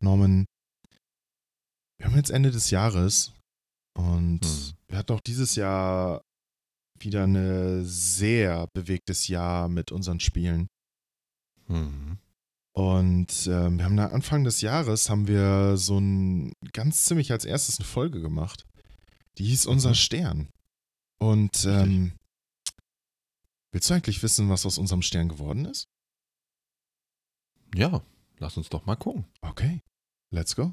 Norman, wir haben jetzt Ende des Jahres und Hm. wir hatten auch dieses Jahr wieder ein sehr bewegtes Jahr mit unseren Spielen. Mhm. Und ähm, wir haben da Anfang des Jahres haben wir so ein ganz ziemlich als erstes eine Folge gemacht. Die hieß Unser Mhm. Stern. Und ähm, willst du eigentlich wissen, was aus unserem Stern geworden ist? Ja, lass uns doch mal gucken. Okay, let's go.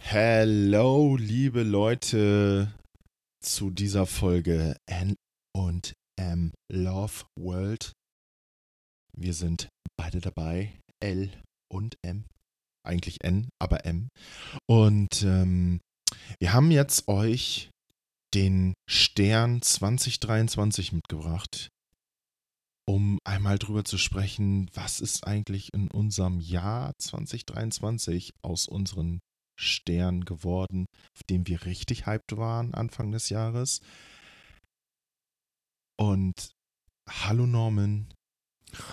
Hello, liebe Leute, zu dieser Folge N und M Love World. Wir sind beide dabei, L und M. Eigentlich N, aber M. Und ähm, wir haben jetzt euch den Stern 2023 mitgebracht, um einmal drüber zu sprechen, was ist eigentlich in unserem Jahr 2023 aus unseren Sternen geworden, auf dem wir richtig hyped waren Anfang des Jahres. Und hallo Norman,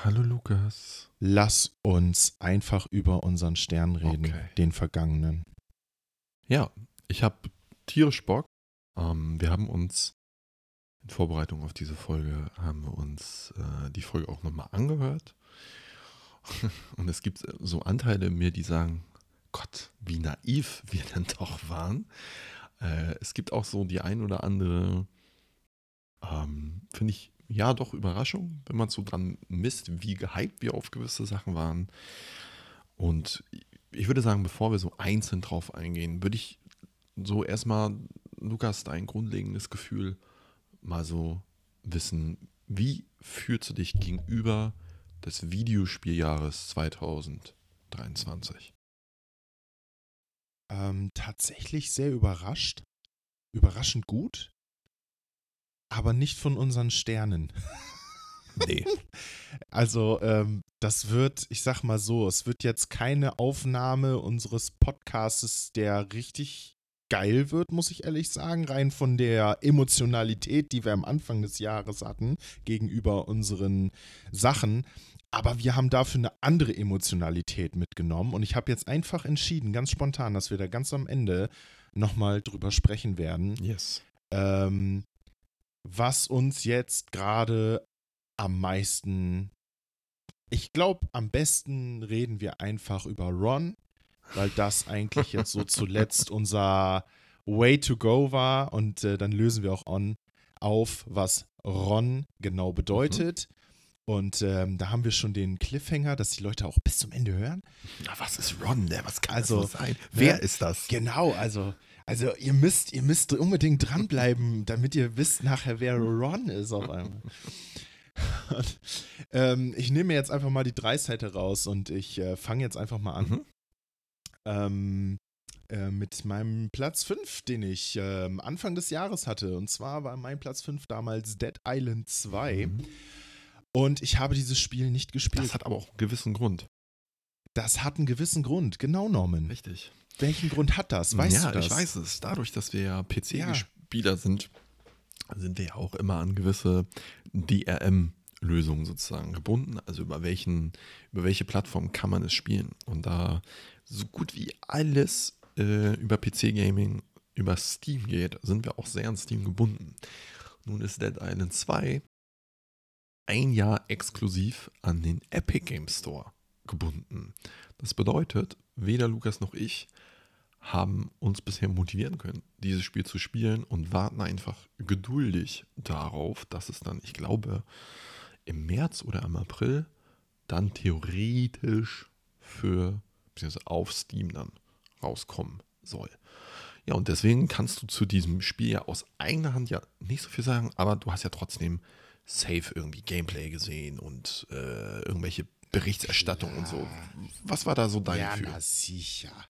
Hallo Lukas. lass uns einfach über unseren Stern reden, Okay. den vergangenen. Ja, ich habe tierisch Bock. Ähm, wir haben uns in Vorbereitung auf diese Folge haben wir uns äh, die Folge auch nochmal angehört. Und es gibt so Anteile in mir, die sagen, Gott, wie naiv wir denn doch waren. Äh, es gibt auch so die ein oder andere, ähm, finde ich, ja doch Überraschung, wenn man so dran misst, wie gehypt wir auf gewisse Sachen waren. Und ich würde sagen, bevor wir so einzeln drauf eingehen, würde ich so erstmal, Lukas, dein grundlegendes Gefühl mal so wissen, wie fühlst du dich gegenüber des Videospieljahres 2023? Ähm, tatsächlich sehr überrascht. Überraschend gut. Aber nicht von unseren Sternen. Nee. Also, ähm, das wird, ich sag mal so, es wird jetzt keine Aufnahme unseres Podcasts, der richtig geil wird, muss ich ehrlich sagen, rein von der Emotionalität, die wir am Anfang des Jahres hatten, gegenüber unseren Sachen. Aber wir haben dafür eine andere Emotionalität mitgenommen und ich habe jetzt einfach entschieden, ganz spontan, dass wir da ganz am Ende nochmal drüber sprechen werden Yes. ähm, was uns jetzt gerade am meisten. Ich glaube, am besten reden wir einfach über Ron, weil das eigentlich jetzt so zuletzt unser Way to go war und äh, dann lösen wir auch on auf, was Ron genau bedeutet. Und ähm, da haben wir schon den Cliffhanger, dass die Leute auch bis zum Ende hören. Na, was ist Ron? Der, was kann Also, das sein? ne? Wer ist das? Genau, also, also ihr müsst, ihr müsst unbedingt dranbleiben, damit ihr wisst nachher, wer Ron ist auf einmal. Und, ähm, ich nehme mir jetzt einfach mal die Dreisseite raus und ich äh, fange jetzt einfach mal an. Mhm. Ähm, äh, mit meinem Platz 5, den ich ähm, Anfang des Jahres hatte. Und zwar war mein Platz 5 damals Dead Island 2. Mhm. Und ich habe dieses Spiel nicht gespielt. Das hat aber auch einen gewissen Grund. das hat einen gewissen Grund. Genau, Norman. Richtig. Welchen Grund hat das? Weißt ja, du das? ich weiß es. Dadurch, dass wir ja Ja. PC-Spieler sind, sind wir ja auch immer an gewisse DRM-Lösungen sozusagen gebunden. Also über welchen, über welche Plattform kann man es spielen? Und da so gut wie alles äh, über PC-Gaming über Steam geht, sind wir auch sehr an Steam gebunden. Nun ist Dead Island 2 ein Jahr exklusiv an den Epic Game Store gebunden. Das bedeutet, weder Lukas noch ich haben uns bisher motivieren können, dieses Spiel zu spielen und warten einfach geduldig darauf, dass es dann, ich glaube, im März oder im April dann theoretisch für, beziehungsweise auf Steam dann rauskommen soll. Ja, und deswegen kannst du zu diesem Spiel ja aus eigener Hand ja nicht so viel sagen, aber du hast ja trotzdem safe irgendwie Gameplay gesehen und äh, irgendwelche Berichterstattung und so. Was war da so dein ja, Gefühl? na sicher.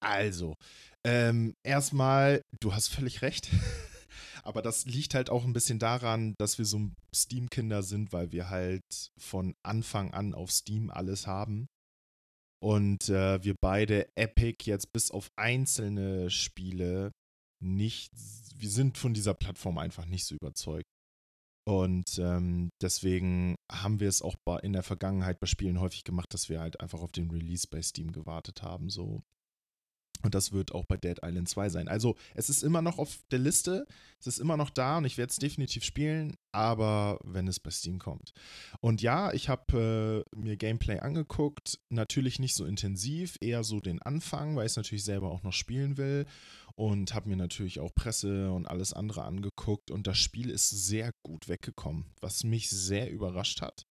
Also, ähm, erstmal, du hast völlig recht. Aber das liegt halt auch ein bisschen daran, dass wir so Steam-Kinder sind, weil wir halt von Anfang an auf Steam alles haben. Und äh, wir beide Epic jetzt bis auf einzelne Spiele nicht, wir sind von dieser Plattform einfach nicht so überzeugt. Und ähm, deswegen haben wir es auch in der Vergangenheit bei Spielen häufig gemacht, dass wir halt einfach auf den Release bei Steam gewartet haben. So und das wird auch bei Dead Island 2 sein. Also es ist immer noch auf der Liste, es ist immer noch da und ich werde es definitiv spielen, aber wenn es bei Steam kommt. Und ja, ich habe äh, mir Gameplay angeguckt, natürlich nicht so intensiv, eher so den Anfang, weil ich es natürlich selber auch noch spielen will und habe mir natürlich auch Presse und alles andere angeguckt und das Spiel ist sehr gut weggekommen, was mich sehr überrascht hat.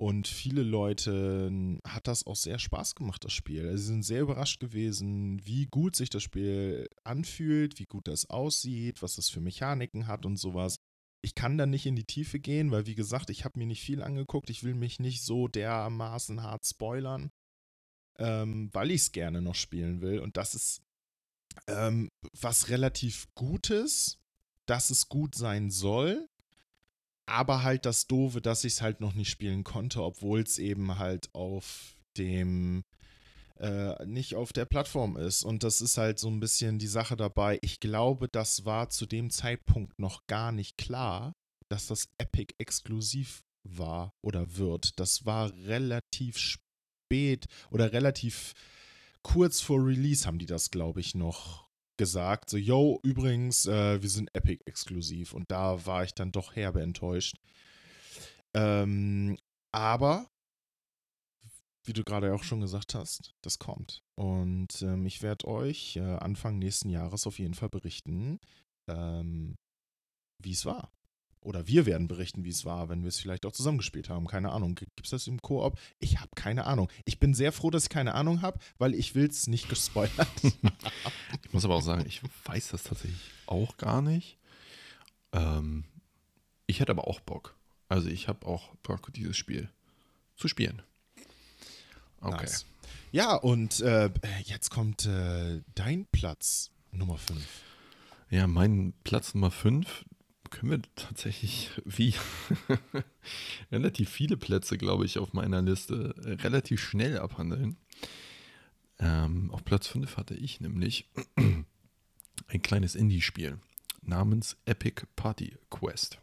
Und viele Leute hat das auch sehr Spaß gemacht, das Spiel. Also sie sind sehr überrascht gewesen, wie gut sich das Spiel anfühlt, wie gut das aussieht, was das für Mechaniken hat und sowas. Ich kann da nicht in die Tiefe gehen, weil wie gesagt, ich habe mir nicht viel angeguckt. Ich will mich nicht so dermaßen hart spoilern, ähm, weil ich es gerne noch spielen will. Und das ist ähm, was relativ Gutes, dass es gut sein soll aber halt das Doofe, dass ich es halt noch nicht spielen konnte, obwohl es eben halt auf dem äh, nicht auf der Plattform ist. Und das ist halt so ein bisschen die Sache dabei. Ich glaube, das war zu dem Zeitpunkt noch gar nicht klar, dass das Epic exklusiv war oder wird. Das war relativ spät oder relativ kurz vor Release haben die das, glaube ich, noch gesagt, so, yo, übrigens, äh, wir sind Epic-exklusiv. Und da war ich dann doch herbe enttäuscht. Ähm, aber, wie du gerade auch schon gesagt hast, das kommt. Und ähm, ich werde euch äh, Anfang nächsten Jahres auf jeden Fall berichten, ähm, wie es war. Oder wir werden berichten, wie es war, wenn wir es vielleicht auch zusammengespielt haben. Keine Ahnung. Gibt es das im Koop? Ich habe keine Ahnung. Ich bin sehr froh, dass ich keine Ahnung habe, weil ich will es nicht gespoilert. ich muss aber auch sagen, ich weiß das tatsächlich auch gar nicht. Ähm, ich hätte aber auch Bock. Also ich habe auch Bock, dieses Spiel zu spielen. Okay. Nice. Ja, und äh, jetzt kommt äh, dein Platz Nummer 5. Ja, mein Platz Nummer 5, können wir tatsächlich wie relativ viele Plätze, glaube ich, auf meiner Liste äh, relativ schnell abhandeln. Ähm, auf Platz 5 hatte ich nämlich ein kleines Indie-Spiel namens Epic Party Quest.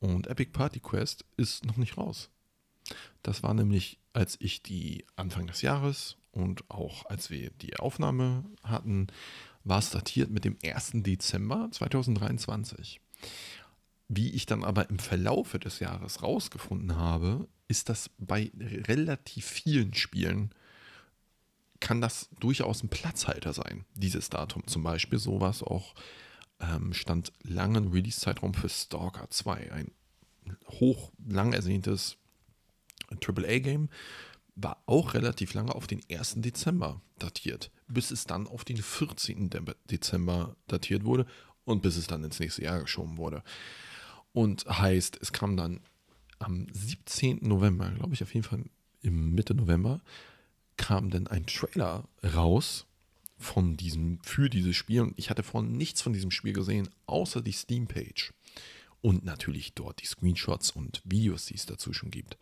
Und Epic Party Quest ist noch nicht raus. Das war nämlich, als ich die Anfang des Jahres und auch als wir die Aufnahme hatten, war es datiert mit dem 1. Dezember 2023. Wie ich dann aber im Verlaufe des Jahres rausgefunden habe, ist das bei relativ vielen Spielen kann das durchaus ein Platzhalter sein, dieses Datum. Zum Beispiel sowas auch ähm, stand langen Release-Zeitraum für Stalker 2, ein hoch lang ersehntes AAA-Game, war auch relativ lange auf den 1. Dezember datiert, bis es dann auf den 14. Dezember datiert wurde und bis es dann ins nächste Jahr geschoben wurde. Und heißt, es kam dann am 17. November, glaube ich, auf jeden Fall im Mitte November, kam dann ein Trailer raus von diesem, für dieses Spiel. Und ich hatte vorhin nichts von diesem Spiel gesehen, außer die Steam-Page. Und natürlich dort die Screenshots und Videos, die es dazu schon gibt.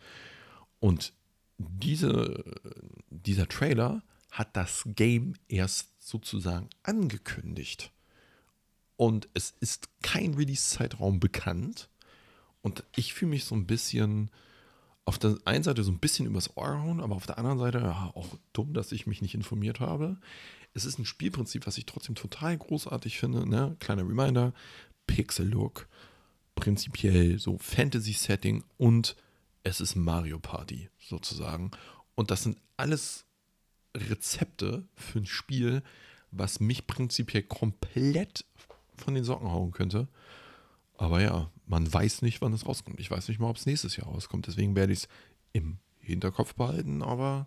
Und diese, dieser Trailer hat das Game erst sozusagen angekündigt. Und es ist kein Release-Zeitraum bekannt. Und ich fühle mich so ein bisschen auf der einen Seite so ein bisschen übers Ohr hauen, aber auf der anderen Seite ja, auch dumm, dass ich mich nicht informiert habe. Es ist ein Spielprinzip, was ich trotzdem total großartig finde. Ne? Kleiner Reminder: Pixel-Look, prinzipiell so Fantasy-Setting und es ist Mario Party sozusagen. Und das sind alles Rezepte für ein Spiel, was mich prinzipiell komplett von den Socken hauen könnte. Aber ja, man weiß nicht, wann es rauskommt. Ich weiß nicht mal, ob es nächstes Jahr rauskommt. Deswegen werde ich es im Hinterkopf behalten, aber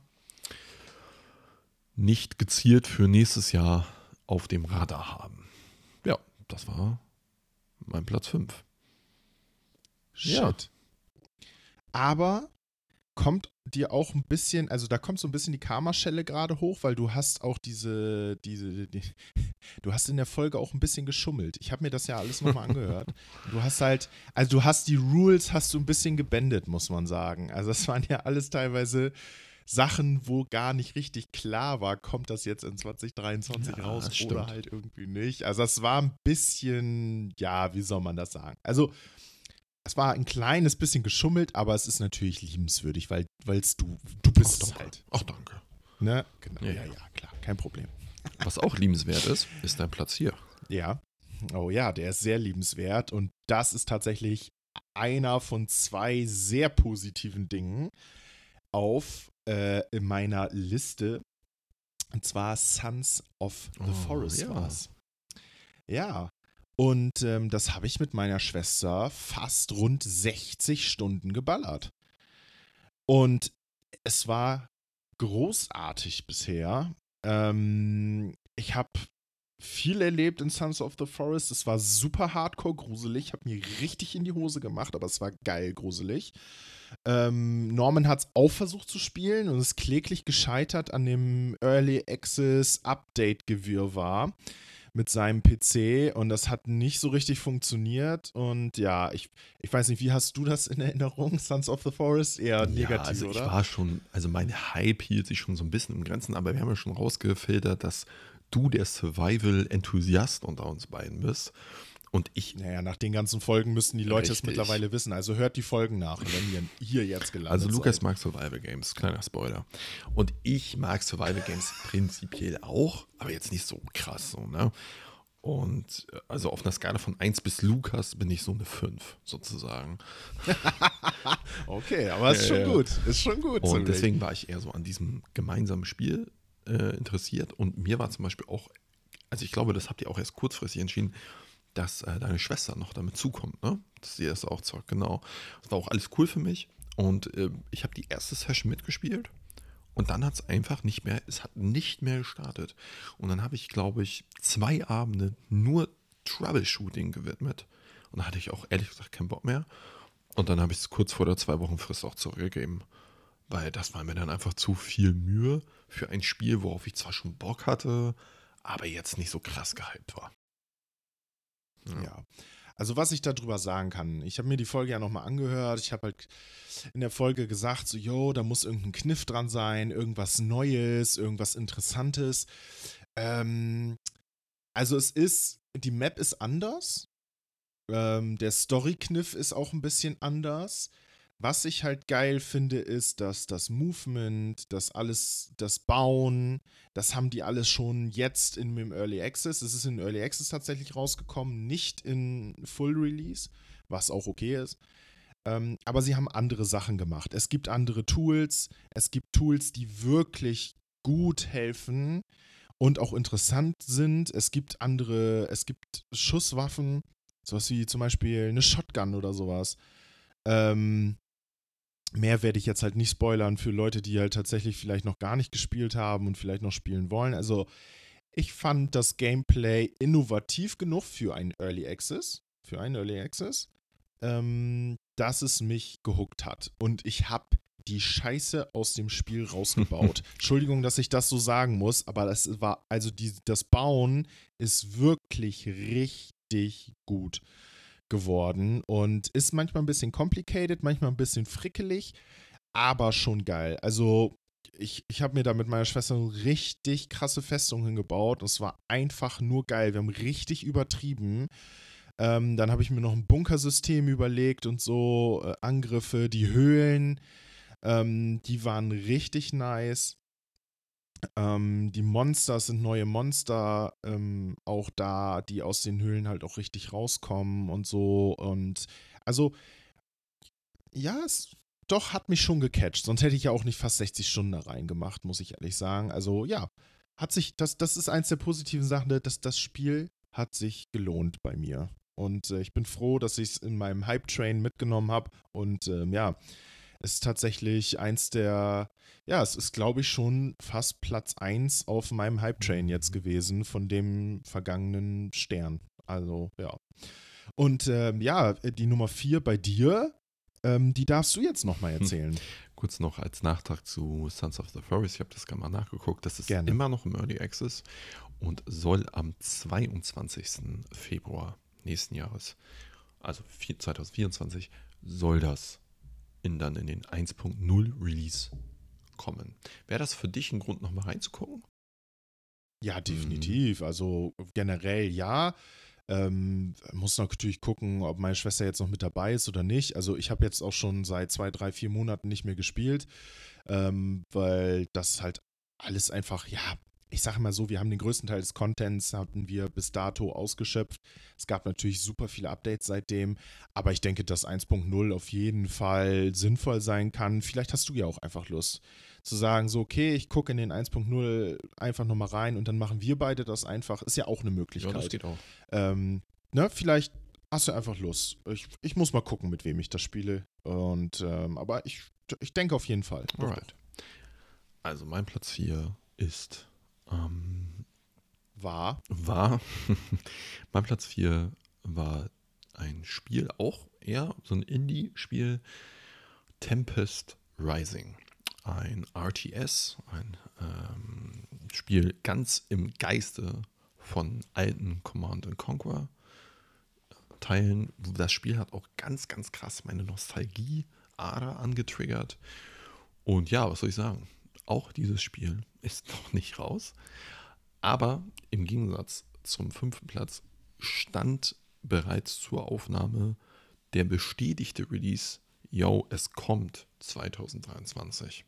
nicht gezielt für nächstes Jahr auf dem Radar haben. Ja, das war mein Platz 5. Shit. Ja. Aber kommt dir auch ein bisschen, also da kommt so ein bisschen die Karma-Schelle gerade hoch, weil du hast auch diese, diese, die, du hast in der Folge auch ein bisschen geschummelt. Ich habe mir das ja alles nochmal angehört. Du hast halt, also du hast die Rules, hast du ein bisschen gebändet, muss man sagen. Also das waren ja alles teilweise Sachen, wo gar nicht richtig klar war, kommt das jetzt in 2023 ja, raus oder halt irgendwie nicht. Also das war ein bisschen, ja, wie soll man das sagen? Also es war ein kleines bisschen geschummelt, aber es ist natürlich liebenswürdig, weil es du, du bist Ach, es halt. Ach, danke. Ne? Genau. Ja, Ja, ja. klar, kein Problem. Was auch liebenswert ist, ist dein Platz hier. Ja. Oh ja, der ist sehr liebenswert und das ist tatsächlich einer von zwei sehr positiven Dingen auf äh, in meiner Liste. Und zwar Sons of the Oh, Forest ja. war's. Ja. Und ähm, das habe ich mit meiner Schwester fast rund 60 Stunden geballert. Und es war großartig bisher. Ähm, ich habe viel erlebt in Sons of the Forest. Es war super hardcore gruselig. Habe mir richtig in die Hose gemacht, aber es war geil gruselig. Ähm, Norman hat es auch versucht zu spielen und ist kläglich gescheitert an dem Early Access Update-Gewirr war mit seinem PC und das hat nicht so richtig funktioniert. Und ja, ich, ich weiß nicht, wie hast du das in Erinnerung, Sons of the Forest? Eher negativ, ja, also ich oder? war schon, also mein Hype hielt sich schon so ein bisschen im Grenzen, aber wir haben ja schon rausgefiltert, dass du der Survival-Enthusiast unter uns beiden bist. Und ich, Naja, nach den ganzen Folgen müssten die Leute es mittlerweile wissen. Also hört die Folgen nach, wenn ihr hier jetzt gelandet also Lukas seid. mag Survival Games, kleiner Spoiler. Und ich mag Survival Games prinzipiell auch, aber jetzt nicht so krass so, ne? Und äh, also auf einer Skala von 1 bis Lukas bin ich so eine 5 sozusagen. Okay, aber ist schon ja. gut. Ist schon gut. Und deswegen war ich eher so an diesem gemeinsamen Spiel äh, interessiert. Und mir war zum Beispiel auch, also ich glaube, das habt ihr auch erst kurzfristig entschieden, dass äh, deine Schwester noch damit zukommt, ne? Dass sie das auch zockt, genau. Das war auch alles cool für mich. Und äh, ich habe die erste Session mitgespielt. Und dann hat es einfach nicht mehr, es hat nicht mehr gestartet. Und dann habe ich, glaube ich, zwei Abende nur Troubleshooting gewidmet. Und da hatte ich auch ehrlich gesagt keinen Bock mehr. Und dann habe ich es kurz vor der zwei Wochen Frist auch zurückgegeben. Weil das war mir dann einfach zu viel Mühe für ein Spiel, worauf ich zwar schon Bock hatte, aber jetzt nicht so krass gehypt war. Ja. Also was ich darüber sagen kann, ich habe mir die Folge ja nochmal angehört. Ich habe halt in der Folge gesagt, so, yo, da muss irgendein Kniff dran sein, irgendwas Neues, irgendwas Interessantes. Ähm, also es ist, die Map ist anders. Ähm, der Story-Kniff ist auch ein bisschen anders. Was ich halt geil finde, ist, dass das Movement, das alles, das Bauen, das haben die alles schon jetzt in dem Early Access. Es ist in Early Access tatsächlich rausgekommen, nicht in Full Release, was auch okay ist. Ähm, aber sie haben andere Sachen gemacht. Es gibt andere Tools. Es gibt Tools, die wirklich gut helfen und auch interessant sind. Es gibt andere, es gibt Schusswaffen, sowas wie zum Beispiel eine Shotgun oder sowas. Ähm, mehr werde ich jetzt halt nicht spoilern für Leute, die halt tatsächlich vielleicht noch gar nicht gespielt haben und vielleicht noch spielen wollen. Also, ich fand das Gameplay innovativ genug für einen Early Access, für einen Early Access, ähm, dass es mich gehuckt hat. Und ich habe die Scheiße aus dem Spiel rausgebaut. Entschuldigung, dass ich das so sagen muss, aber das war, also die, das Bauen ist wirklich richtig gut geworden und ist manchmal ein bisschen complicated, manchmal ein bisschen frickelig, aber schon geil. Also ich, ich habe mir da mit meiner Schwester eine richtig krasse Festung hingebaut und es war einfach nur geil. Wir haben richtig übertrieben. Ähm, dann habe ich mir noch ein Bunkersystem überlegt und so, äh, Angriffe, die Höhlen, ähm, die waren richtig nice. Ähm, die Monster sind neue Monster, ähm, auch da, die aus den Höhlen halt auch richtig rauskommen und so. Und also, ja, es doch hat mich schon gecatcht. Sonst hätte ich ja auch nicht fast 60 Stunden da reingemacht, muss ich ehrlich sagen. Also, ja, hat sich, das, das ist eins der positiven Sachen, dass das Spiel hat sich gelohnt bei mir. Und äh, ich bin froh, dass ich es in meinem Hype-Train mitgenommen habe. Und ähm, ja, ist tatsächlich eins der, ja, es ist, glaube ich, schon fast Platz 1 auf meinem Hype-Train jetzt gewesen von dem vergangenen Stern. Also, ja. Und ähm, ja, die Nummer 4 bei dir, ähm, die darfst du jetzt nochmal erzählen. Kurz noch als Nachtrag zu Sons of the Forest. Ich habe das gerade mal nachgeguckt. Das ist Gerne. immer noch im Early Access und soll am 22. Februar nächsten Jahres, also vier- 2024, soll das in, dann in den 1.0 Release kommen. Wäre das für dich ein Grund, nochmal reinzugucken? Ja, definitiv. Also generell ja. Ähm, muss natürlich gucken, ob meine Schwester jetzt noch mit dabei ist oder nicht. Also ich habe jetzt auch schon seit zwei, drei, vier Monaten nicht mehr gespielt, ähm, weil das halt alles einfach, ja, ich sage mal so, wir haben den größten Teil des Contents hatten wir bis dato ausgeschöpft. Es gab natürlich super viele Updates seitdem, aber ich denke, dass 1.0 auf jeden Fall sinnvoll sein kann. Vielleicht hast du ja auch einfach Lust zu sagen, so, okay, ich gucke in den 1.0 einfach nochmal rein und dann machen wir beide das einfach. Ist ja auch eine Möglichkeit. Ja, das geht auch. Ähm, ne, vielleicht hast du einfach Lust. Ich, ich muss mal gucken, mit wem ich das spiele. Und, ähm, aber ich, ich denke auf jeden Fall. Alright. Also mein Platz 4 ist ähm, war. War. mein Platz 4 war ein Spiel, auch eher so ein Indie-Spiel, Tempest Rising. Ein RTS, ein ähm, Spiel ganz im Geiste von alten Command Conquer Teilen. Das Spiel hat auch ganz, ganz krass meine Nostalgie-Ader angetriggert. Und ja, was soll ich sagen? Auch dieses Spiel ist noch nicht raus. Aber im Gegensatz zum fünften Platz stand bereits zur Aufnahme der bestätigte Release, yo, es kommt 2023.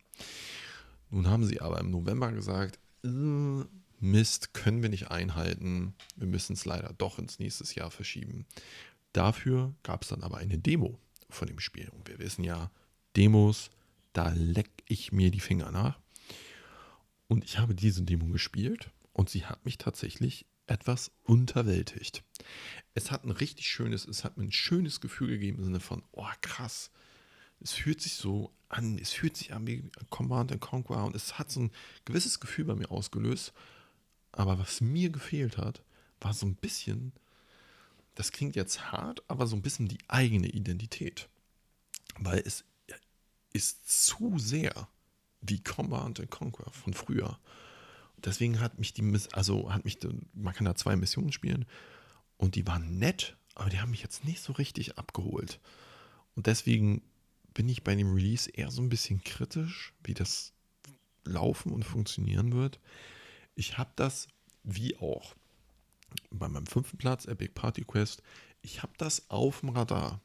Nun haben sie aber im November gesagt, äh, Mist, können wir nicht einhalten, wir müssen es leider doch ins nächste Jahr verschieben. Dafür gab es dann aber eine Demo von dem Spiel. Und wir wissen ja, Demos, da leck ich mir die Finger nach. Und ich habe diese Demo gespielt und sie hat mich tatsächlich etwas unterwältigt. Es hat ein richtig schönes, es hat mir ein schönes Gefühl gegeben im Sinne von, oh krass, es fühlt sich so an, es fühlt sich an wie Command Conquer und es hat so ein gewisses Gefühl bei mir ausgelöst. Aber was mir gefehlt hat, war so ein bisschen, das klingt jetzt hart, aber so ein bisschen die eigene Identität. Weil es ist zu sehr wie Command Conquer von früher. Deswegen hat mich die, also hat mich, man kann da zwei Missionen spielen und die waren nett, aber die haben mich jetzt nicht so richtig abgeholt. Und deswegen bin ich bei dem Release eher so ein bisschen kritisch, wie das laufen und funktionieren wird. Ich habe das, wie auch bei meinem fünften Platz, Epic Party Quest, ich habe das auf dem Radar.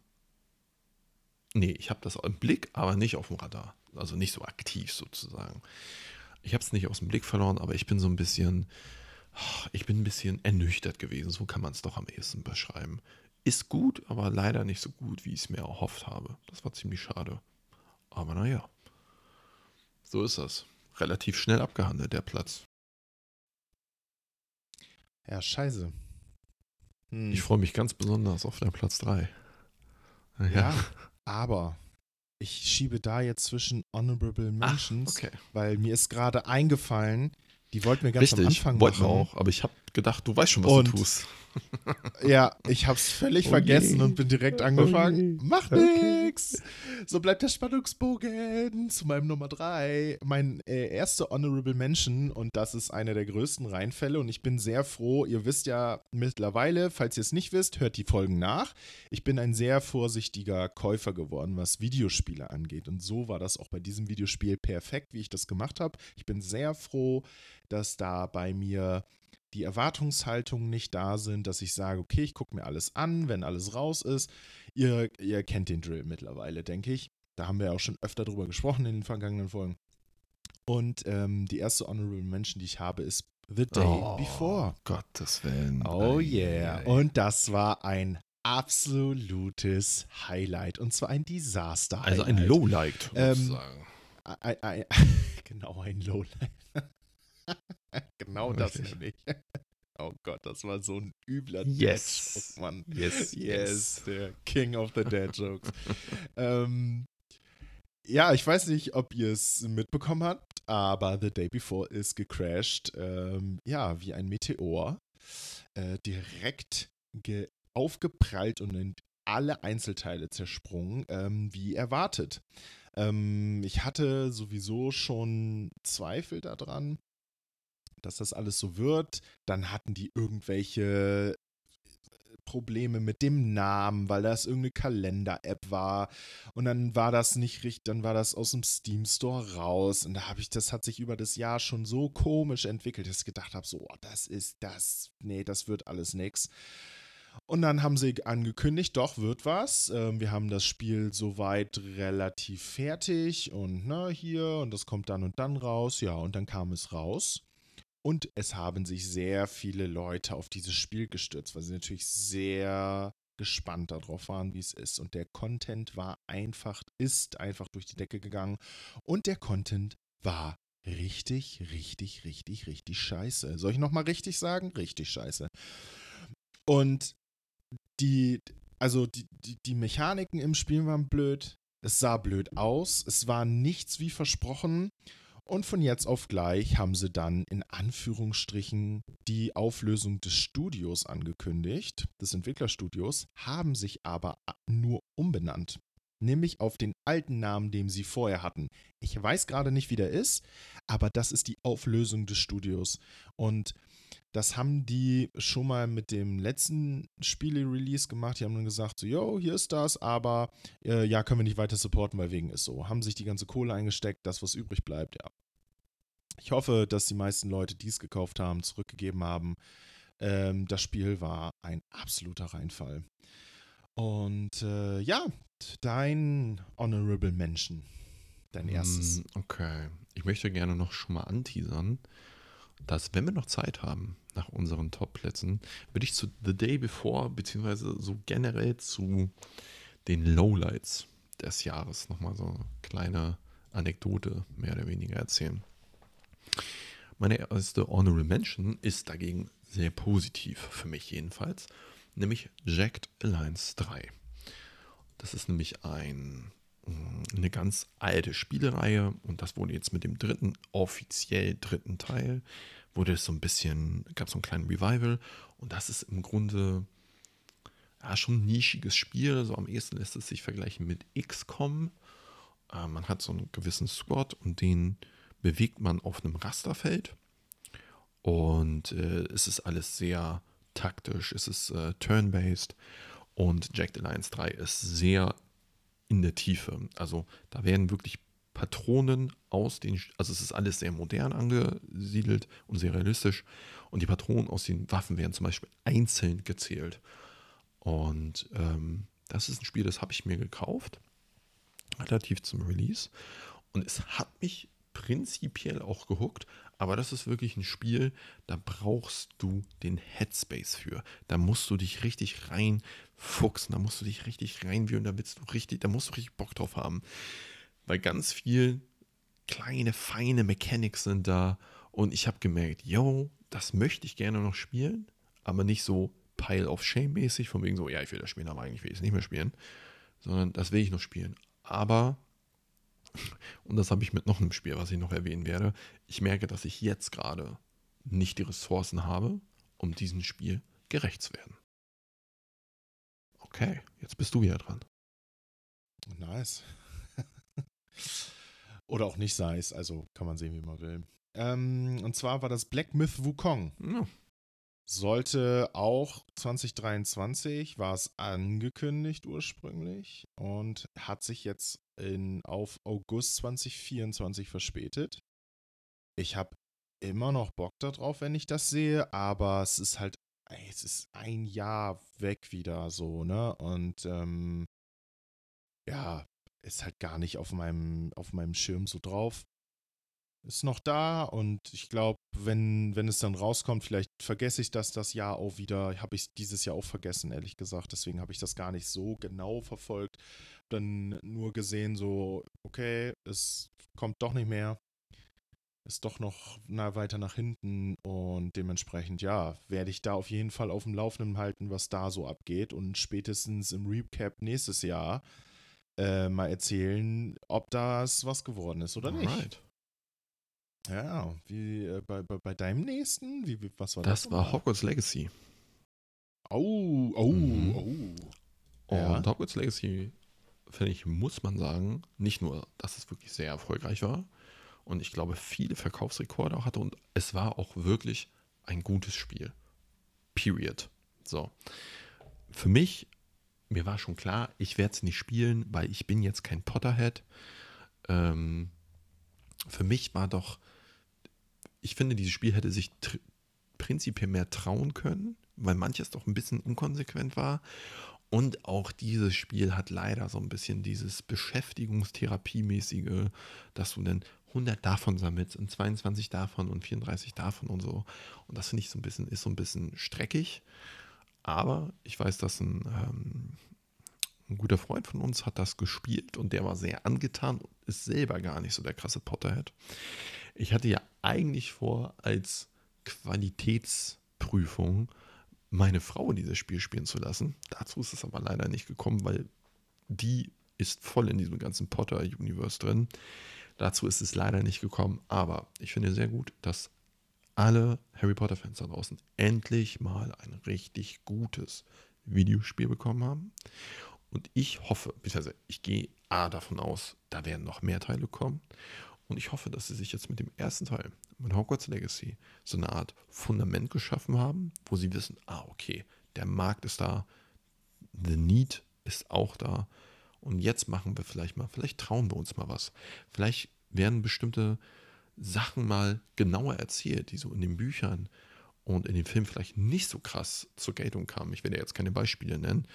Nee, ich habe das im Blick, aber nicht auf dem Radar. Also nicht so aktiv sozusagen. Ich habe es nicht aus dem Blick verloren, aber ich bin so ein bisschen, ich bin ein bisschen ernüchtert gewesen. So kann man es doch am ehesten beschreiben. Ist gut, aber leider nicht so gut, wie ich es mir erhofft habe. Das war ziemlich schade. Aber naja, so ist das. Relativ schnell abgehandelt, der Platz. Ja, scheiße. Hm. Ich freue mich ganz besonders auf den Platz 3. Ja. ja, aber ich schiebe da jetzt zwischen Honorable Mentions, Ach, okay. weil mir ist gerade eingefallen, die wollten wir ganz Richtig, am Anfang wollten machen. wir auch, aber ich habe gedacht, du weißt schon, was und, du tust. ja, ich habe es völlig okay. vergessen und bin direkt angefangen. Okay. Macht okay. Nix. So bleibt der Spannungsbogen zu meinem Nummer 3. Mein äh, erster Honorable Mention und das ist einer der größten Reinfälle und ich bin sehr froh. Ihr wisst ja mittlerweile, falls ihr es nicht wisst, hört die Folgen nach. Ich bin ein sehr vorsichtiger Käufer geworden, was Videospiele angeht und so war das auch bei diesem Videospiel perfekt, wie ich das gemacht habe. Ich bin sehr froh, dass da bei mir die Erwartungshaltungen nicht da sind, dass ich sage, okay, ich gucke mir alles an, wenn alles raus ist. Ihr, ihr kennt den Drill mittlerweile, denke ich. Da haben wir ja auch schon öfter drüber gesprochen in den vergangenen Folgen. Und ähm, die erste Honorable Mention, die ich habe, ist The Day oh, Before. Gottes Willen. Oh yeah. Und das war ein absolutes Highlight. Und zwar ein Desaster. Also ein Lowlight, ähm, sozusagen. Ein, ein, genau, ein Lowlight. genau das nämlich. Oh Gott, das war so ein übler yes. Dad-Joke, Mann. Yes, yes, yes, der King of the Dead Jokes. ähm, ja, ich weiß nicht, ob ihr es mitbekommen habt, aber The Day Before ist gecrashed. Ähm, ja, wie ein Meteor. Äh, direkt aufgeprallt und in alle Einzelteile zersprungen, ähm, wie erwartet. Ähm, ich hatte sowieso schon Zweifel daran, dass das alles so wird. Dann hatten die irgendwelche äh, Probleme mit dem Namen, weil das irgendeine Kalender-App war. Und dann war das nicht richtig, dann war das aus dem Steam Store raus. Und da habe ich, das hat sich über das Jahr schon so komisch entwickelt, dass ich gedacht habe: so, oh, das ist das, nee, das wird alles nix. Und dann haben sie angekündigt, doch, wird was. Ähm, wir haben das Spiel soweit relativ fertig und ne, hier und das kommt dann und dann raus. Ja, und dann kam es raus. Und es haben sich sehr viele Leute auf dieses Spiel gestürzt, weil sie natürlich sehr gespannt darauf waren, wie es ist. Und der Content war einfach, ist einfach durch die Decke gegangen. Und der Content war richtig, richtig, richtig, richtig scheiße. Soll ich nochmal richtig sagen? Richtig scheiße. Und die, also die, die, die Mechaniken im Spiel waren blöd. Es sah blöd aus. Es war nichts wie versprochen. Und von jetzt auf gleich haben sie dann in Anführungsstrichen die Auflösung des Studios angekündigt, des Entwicklerstudios, haben sich aber nur umbenannt. Nämlich auf den alten Namen, den sie vorher hatten. Ich weiß gerade nicht, wie der ist, aber das ist die Auflösung des Studios. Und das haben die schon mal mit dem letzten Spiele-Release gemacht. Die haben dann gesagt, so, yo, hier ist das, aber äh, ja, können wir nicht weiter supporten, weil wegen ist so. Haben sich die ganze Kohle eingesteckt, das, was übrig bleibt, ja. Ich hoffe, dass die meisten Leute, die es gekauft haben, zurückgegeben haben. Ähm, das Spiel war ein absoluter Reinfall. Und äh, ja, dein Honorable Mention. Dein erstes. Mm, okay. Ich möchte gerne noch schon mal anteasern dass, wenn wir noch Zeit haben, nach unseren Top-Plätzen, würde ich zu The Day Before, beziehungsweise so generell zu den Lowlights des Jahres nochmal so eine kleine Anekdote mehr oder weniger erzählen. Meine erste Honorable Mention ist dagegen sehr positiv, für mich jedenfalls, nämlich Jacked Alliance 3. Das ist nämlich ein eine ganz alte Spielereihe und das wurde jetzt mit dem dritten, offiziell dritten Teil, wurde es so ein bisschen, gab es so einen kleinen Revival und das ist im Grunde ja, schon ein nischiges Spiel, so am ehesten lässt es sich vergleichen mit XCOM. Äh, man hat so einen gewissen Squad und den bewegt man auf einem Rasterfeld und äh, es ist alles sehr taktisch, es ist äh, turn-based und Jack Alliance 3 ist sehr in der Tiefe. Also da werden wirklich Patronen aus den, also es ist alles sehr modern angesiedelt und sehr realistisch. Und die Patronen aus den Waffen werden zum Beispiel einzeln gezählt. Und ähm, das ist ein Spiel, das habe ich mir gekauft, relativ zum Release. Und es hat mich prinzipiell auch gehuckt, aber das ist wirklich ein Spiel, da brauchst du den Headspace für. Da musst du dich richtig reinfuchsen, da musst du dich richtig reinwühlen, da willst du richtig, da musst du richtig Bock drauf haben. Weil ganz viel kleine, feine Mechanics sind da und ich habe gemerkt, yo, das möchte ich gerne noch spielen, aber nicht so Pile of Shame mäßig, von wegen so, ja, ich will das spielen, aber eigentlich will ich es nicht mehr spielen, sondern das will ich noch spielen. Aber und das habe ich mit noch einem Spiel, was ich noch erwähnen werde. Ich merke, dass ich jetzt gerade nicht die Ressourcen habe, um diesem Spiel gerecht zu werden. Okay, jetzt bist du wieder dran. Nice. Oder auch nicht sei es, also kann man sehen, wie man will. Ähm, und zwar war das Black Myth Wukong. Ja. Sollte auch 2023, war es angekündigt ursprünglich und hat sich jetzt in, auf August 2024 verspätet. Ich habe immer noch Bock darauf, wenn ich das sehe, aber es ist halt, ey, es ist ein Jahr weg wieder so, ne? Und ähm, ja, ist halt gar nicht auf meinem, auf meinem Schirm so drauf ist noch da und ich glaube, wenn, wenn es dann rauskommt, vielleicht vergesse ich das das Jahr auch wieder. Habe ich dieses Jahr auch vergessen, ehrlich gesagt. Deswegen habe ich das gar nicht so genau verfolgt. Dann nur gesehen, so, okay, es kommt doch nicht mehr. Ist doch noch na, weiter nach hinten und dementsprechend, ja, werde ich da auf jeden Fall auf dem Laufenden halten, was da so abgeht und spätestens im Recap nächstes Jahr äh, mal erzählen, ob das was geworden ist oder Alright. nicht. Ja, wie äh, bei, bei, bei, deinem nächsten? Wie, wie, was war das? Das war Hogwarts Legacy. Oh, oh, mhm. oh. Ja. Und Hogwarts Legacy, finde ich, muss man sagen, nicht nur, dass es wirklich sehr erfolgreich war und ich glaube, viele Verkaufsrekorde auch hatte und es war auch wirklich ein gutes Spiel. Period. So. Für mich, mir war schon klar, ich werde es nicht spielen, weil ich bin jetzt kein Potterhead. Ähm, für mich war doch ich finde, dieses Spiel hätte sich prinzipiell mehr trauen können, weil manches doch ein bisschen inkonsequent war. Und auch dieses Spiel hat leider so ein bisschen dieses Beschäftigungstherapiemäßige, dass du dann 100 davon sammelst und 22 davon und 34 davon und so. Und das finde ich so ein bisschen, ist so ein bisschen streckig. Aber ich weiß, dass ein, ähm, ein guter Freund von uns hat das gespielt und der war sehr angetan und ist selber gar nicht so der krasse Potterhead. Ich hatte ja eigentlich vor, als Qualitätsprüfung meine Frau dieses Spiel spielen zu lassen. Dazu ist es aber leider nicht gekommen, weil die ist voll in diesem ganzen Potter-Universe drin. Dazu ist es leider nicht gekommen, aber ich finde sehr gut, dass alle Harry Potter-Fans da draußen endlich mal ein richtig gutes Videospiel bekommen haben. Und ich hoffe, beziehungsweise ich gehe A davon aus, da werden noch mehr Teile kommen. Und ich hoffe, dass sie sich jetzt mit dem ersten Teil, mit Hogwarts Legacy, so eine Art Fundament geschaffen haben, wo sie wissen, ah, okay, der Markt ist da, the need ist auch da. Und jetzt machen wir vielleicht mal, vielleicht trauen wir uns mal was. Vielleicht werden bestimmte Sachen mal genauer erzählt, die so in den Büchern und in den Filmen vielleicht nicht so krass zur Geltung kamen. Ich werde jetzt keine Beispiele nennen,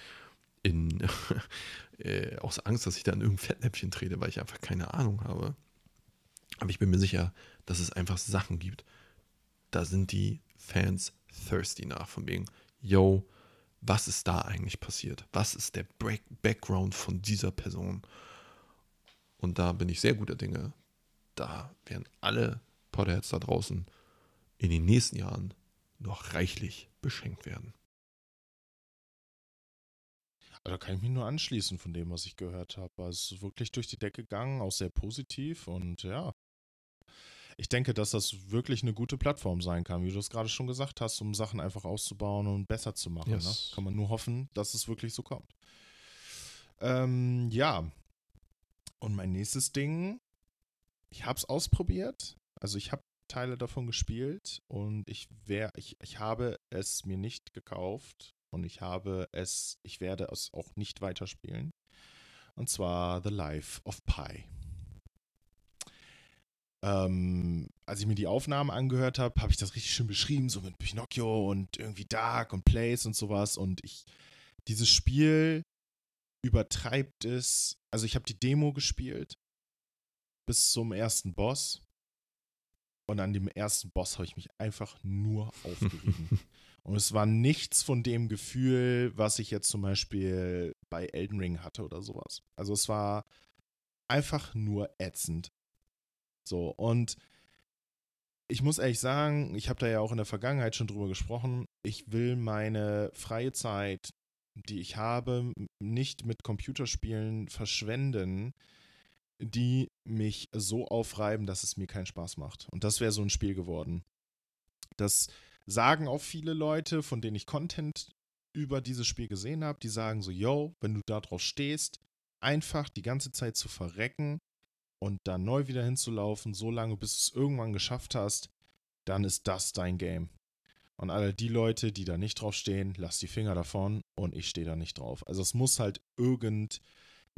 in, äh, aus Angst, dass ich da in irgendein Fettnäpfchen trete, weil ich einfach keine Ahnung habe. Aber ich bin mir sicher, dass es einfach Sachen gibt, da sind die Fans thirsty nach, von wegen, yo, was ist da eigentlich passiert? Was ist der Break Background von dieser Person? Und da bin ich sehr guter Dinge. Da werden alle Potterheads da draußen in den nächsten Jahren noch reichlich beschenkt werden. Da kann ich mich nur anschließen von dem, was ich gehört habe. Also es ist wirklich durch die Decke gegangen, auch sehr positiv und ja. Ich denke, dass das wirklich eine gute Plattform sein kann, wie du es gerade schon gesagt hast, um Sachen einfach auszubauen und besser zu machen. Ne? Yes. Ne? Kann man nur hoffen, dass es wirklich so kommt. Ähm, ja. Und mein nächstes Ding, ich habe es ausprobiert. Also ich habe Teile davon gespielt und ich, wär, ich, ich habe es mir nicht gekauft, und ich habe es, ich werde es auch nicht weiterspielen. Und zwar The Life of Pi. Ähm, als ich mir die Aufnahmen angehört habe, habe ich das richtig schön beschrieben, so mit Pinocchio und irgendwie Dark und Place und sowas. Und ich, dieses Spiel übertreibt es. Also ich habe die Demo gespielt bis zum ersten Boss. Und an dem ersten Boss habe ich mich einfach nur aufgerieben. Und es war nichts von dem Gefühl, was ich jetzt zum Beispiel bei Elden Ring hatte oder sowas. Also es war einfach nur ätzend. So, und ich muss ehrlich sagen, ich habe da ja auch in der Vergangenheit schon drüber gesprochen, ich will meine freie Zeit, die ich habe, nicht mit Computerspielen verschwenden, die mich so aufreiben, dass es mir keinen Spaß macht. Und das wäre so ein Spiel geworden. Das sagen auch viele Leute, von denen ich Content über dieses Spiel gesehen habe, die sagen so, yo, wenn du da drauf stehst, einfach die ganze Zeit zu verrecken und dann neu wieder hinzulaufen, so lange, bis du es irgendwann geschafft hast, dann ist das dein Game. Und alle die Leute, die da nicht drauf stehen, lass die Finger davon und ich stehe da nicht drauf. Also es muss halt irgendein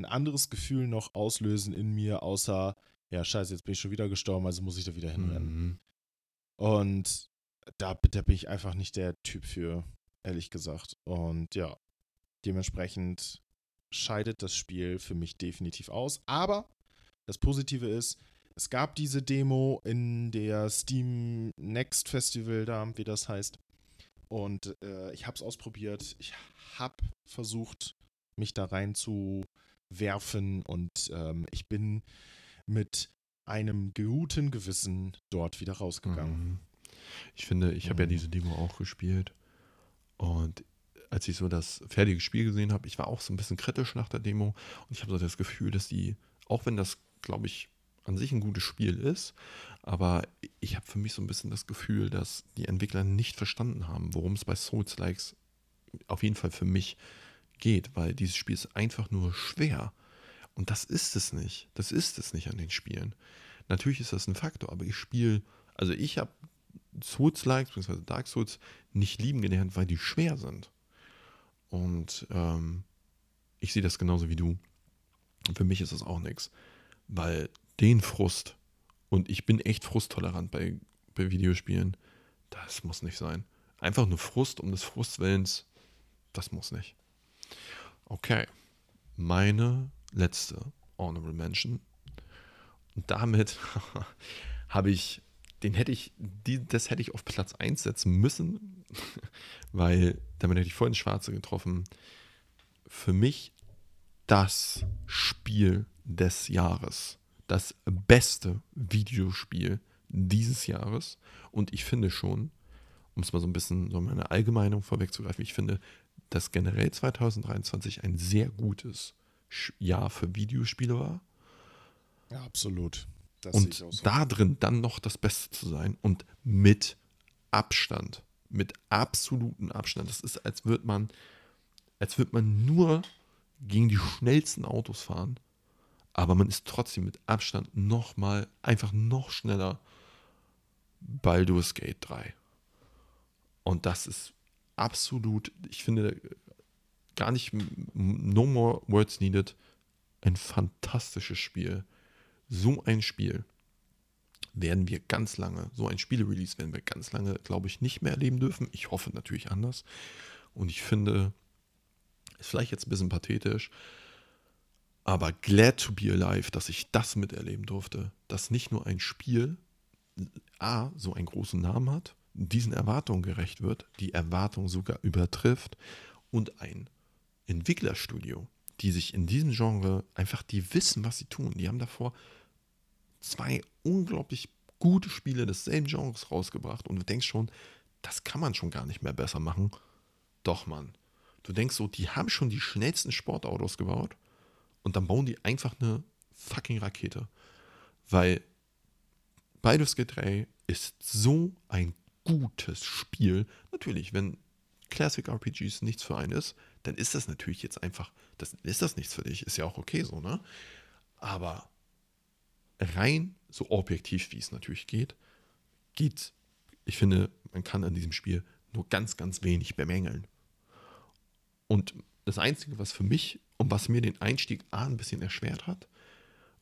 anderes Gefühl noch auslösen in mir, außer, ja, scheiße, jetzt bin ich schon wieder gestorben, also muss ich da wieder hinrennen. Mhm. Und da, da bin ich einfach nicht der Typ für, ehrlich gesagt. Und ja, dementsprechend scheidet das Spiel für mich definitiv aus. Aber das Positive ist, es gab diese Demo in der Steam Next Festival da, wie das heißt. Und äh, ich habe es ausprobiert. Ich habe versucht, mich da rein zu werfen und ähm, ich bin mit einem guten Gewissen dort wieder rausgegangen. Mhm. Ich finde, ich habe ja mhm. diese Demo auch gespielt. Und als ich so das fertige Spiel gesehen habe, ich war auch so ein bisschen kritisch nach der Demo. Und ich habe so das Gefühl, dass die, auch wenn das, glaube ich, an sich ein gutes Spiel ist, aber ich habe für mich so ein bisschen das Gefühl, dass die Entwickler nicht verstanden haben, worum es bei Souls-Likes auf jeden Fall für mich geht, weil dieses Spiel ist einfach nur schwer. Und das ist es nicht. Das ist es nicht an den Spielen. Natürlich ist das ein Faktor, aber ich spiele, also ich habe Souls-Likes, bzw. Dark Souls, nicht lieben gelernt, weil die schwer sind. Und ähm, ich sehe das genauso wie du. Für mich ist das auch nichts. Weil den Frust, und ich bin echt frusttolerant bei, bei Videospielen, das muss nicht sein. Einfach nur Frust um des Frustwillens, das muss nicht. Okay, meine letzte Honorable Mention. Und damit habe ich, den hätte ich, die, das hätte ich auf Platz 1 setzen müssen, weil damit hätte ich vorhin Schwarze getroffen. Für mich das Spiel des Jahres. Das beste Videospiel dieses Jahres. Und ich finde schon, um es mal so ein bisschen so meine Allgemeinung vorwegzugreifen, ich finde, dass generell 2023 ein sehr gutes Jahr für Videospiele war. Ja, absolut. Das und so. da drin dann noch das Beste zu sein und mit Abstand, mit absolutem Abstand. Das ist, als würde man, als würde man nur gegen die schnellsten Autos fahren, aber man ist trotzdem mit Abstand noch mal einfach noch schneller Baldur's Gate 3. Und das ist absolut, ich finde, gar nicht, no more words needed, ein fantastisches Spiel. So ein Spiel werden wir ganz lange, so ein Spiele-Release werden wir ganz lange, glaube ich, nicht mehr erleben dürfen. Ich hoffe natürlich anders. Und ich finde, ist vielleicht jetzt ein bisschen pathetisch, aber glad to be alive, dass ich das miterleben durfte, dass nicht nur ein Spiel A so einen großen Namen hat, diesen Erwartungen gerecht wird, die Erwartung sogar übertrifft und ein Entwicklerstudio, die sich in diesem Genre einfach, die wissen, was sie tun. Die haben davor zwei unglaublich gute Spiele desselben Genres rausgebracht und du denkst schon, das kann man schon gar nicht mehr besser machen. Doch, Mann. Du denkst so, die haben schon die schnellsten Sportautos gebaut und dann bauen die einfach eine fucking Rakete. Weil Baldur's Gate 3 ist so ein gutes Spiel. Natürlich, wenn Classic RPGs nichts für einen ist, dann ist das natürlich jetzt einfach, das ist das nichts für dich. Ist ja auch okay so, ne? Aber rein so objektiv, wie es natürlich geht, geht, ich finde, man kann an diesem Spiel nur ganz, ganz wenig bemängeln. Und das Einzige, was für mich und was mir den Einstieg A ein bisschen erschwert hat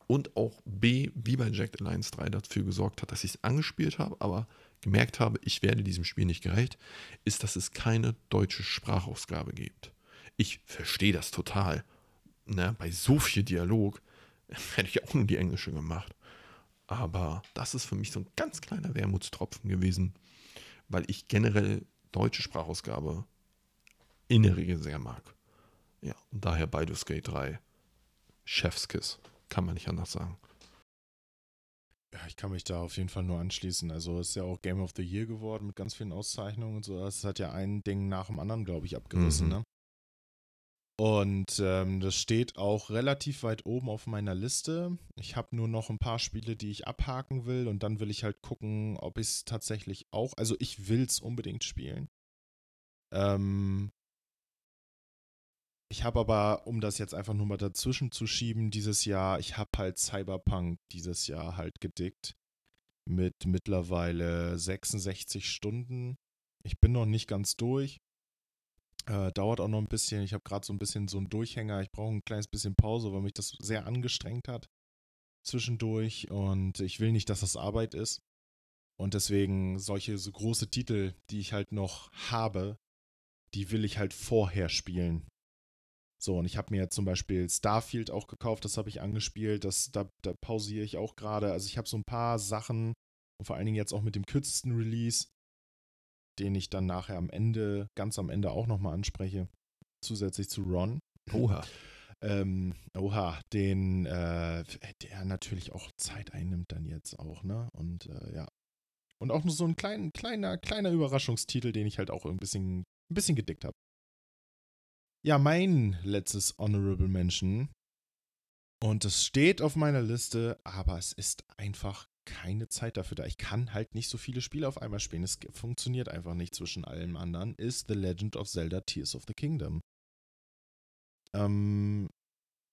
und auch B, wie bei Jack Alliance 3 dafür gesorgt hat, dass ich es angespielt habe, aber gemerkt habe, ich werde diesem Spiel nicht gerecht, ist, dass es keine deutsche Sprachausgabe gibt. Ich verstehe das total. Ne? Bei so viel Dialog hätte ich auch nur die englische gemacht. Aber das ist für mich so ein ganz kleiner Wermutstropfen gewesen, weil ich generell deutsche Sprachausgabe in der Regel sehr mag. Ja, und daher Baldur's Gate 3 Chefskiss. Kann man nicht anders sagen. Ja, ich kann mich da auf jeden Fall nur anschließen. Also es ist ja auch Game of the Year geworden mit ganz vielen Auszeichnungen und so. Es hat ja ein Ding nach dem anderen, glaube ich, abgerissen. Mhm. Ne? Und ähm, das steht auch relativ weit oben auf meiner Liste. Ich habe nur noch ein paar Spiele, die ich abhaken will und dann will ich halt gucken, ob ich es tatsächlich auch, also ich will es unbedingt spielen. Ähm, ich habe aber, um das jetzt einfach nur mal dazwischen zu schieben, dieses Jahr, ich habe halt Cyberpunk dieses Jahr halt gedickt. Mit mittlerweile 66 Stunden. Ich bin noch nicht ganz durch. Äh, dauert auch noch ein bisschen. Ich habe gerade so ein bisschen so einen Durchhänger. Ich brauche ein kleines bisschen Pause, weil mich das sehr angestrengt hat zwischendurch. Und ich will nicht, dass das Arbeit ist. Und deswegen solche so große Titel, die ich halt noch habe, die will ich halt vorher spielen. So, und ich habe mir zum Beispiel Starfield auch gekauft, das habe ich angespielt, das, da, da pausiere ich auch gerade. Also ich habe so ein paar Sachen, und vor allen Dingen jetzt auch mit dem kürzesten Release, den ich dann nachher am Ende, ganz am Ende auch nochmal anspreche, zusätzlich zu Ron. Oha. ähm, oha, den, äh, der natürlich auch Zeit einnimmt dann jetzt auch, ne? Und äh, ja. Und auch nur so ein klein, kleiner, kleiner Überraschungstitel, den ich halt auch ein bisschen, ein bisschen gedickt habe. Ja, mein letztes Honorable Mention. Und es steht auf meiner Liste, aber es ist einfach keine Zeit dafür da. Ich kann halt nicht so viele Spiele auf einmal spielen. Es funktioniert einfach nicht zwischen allem anderen. Ist The Legend of Zelda Tears of the Kingdom. Ähm,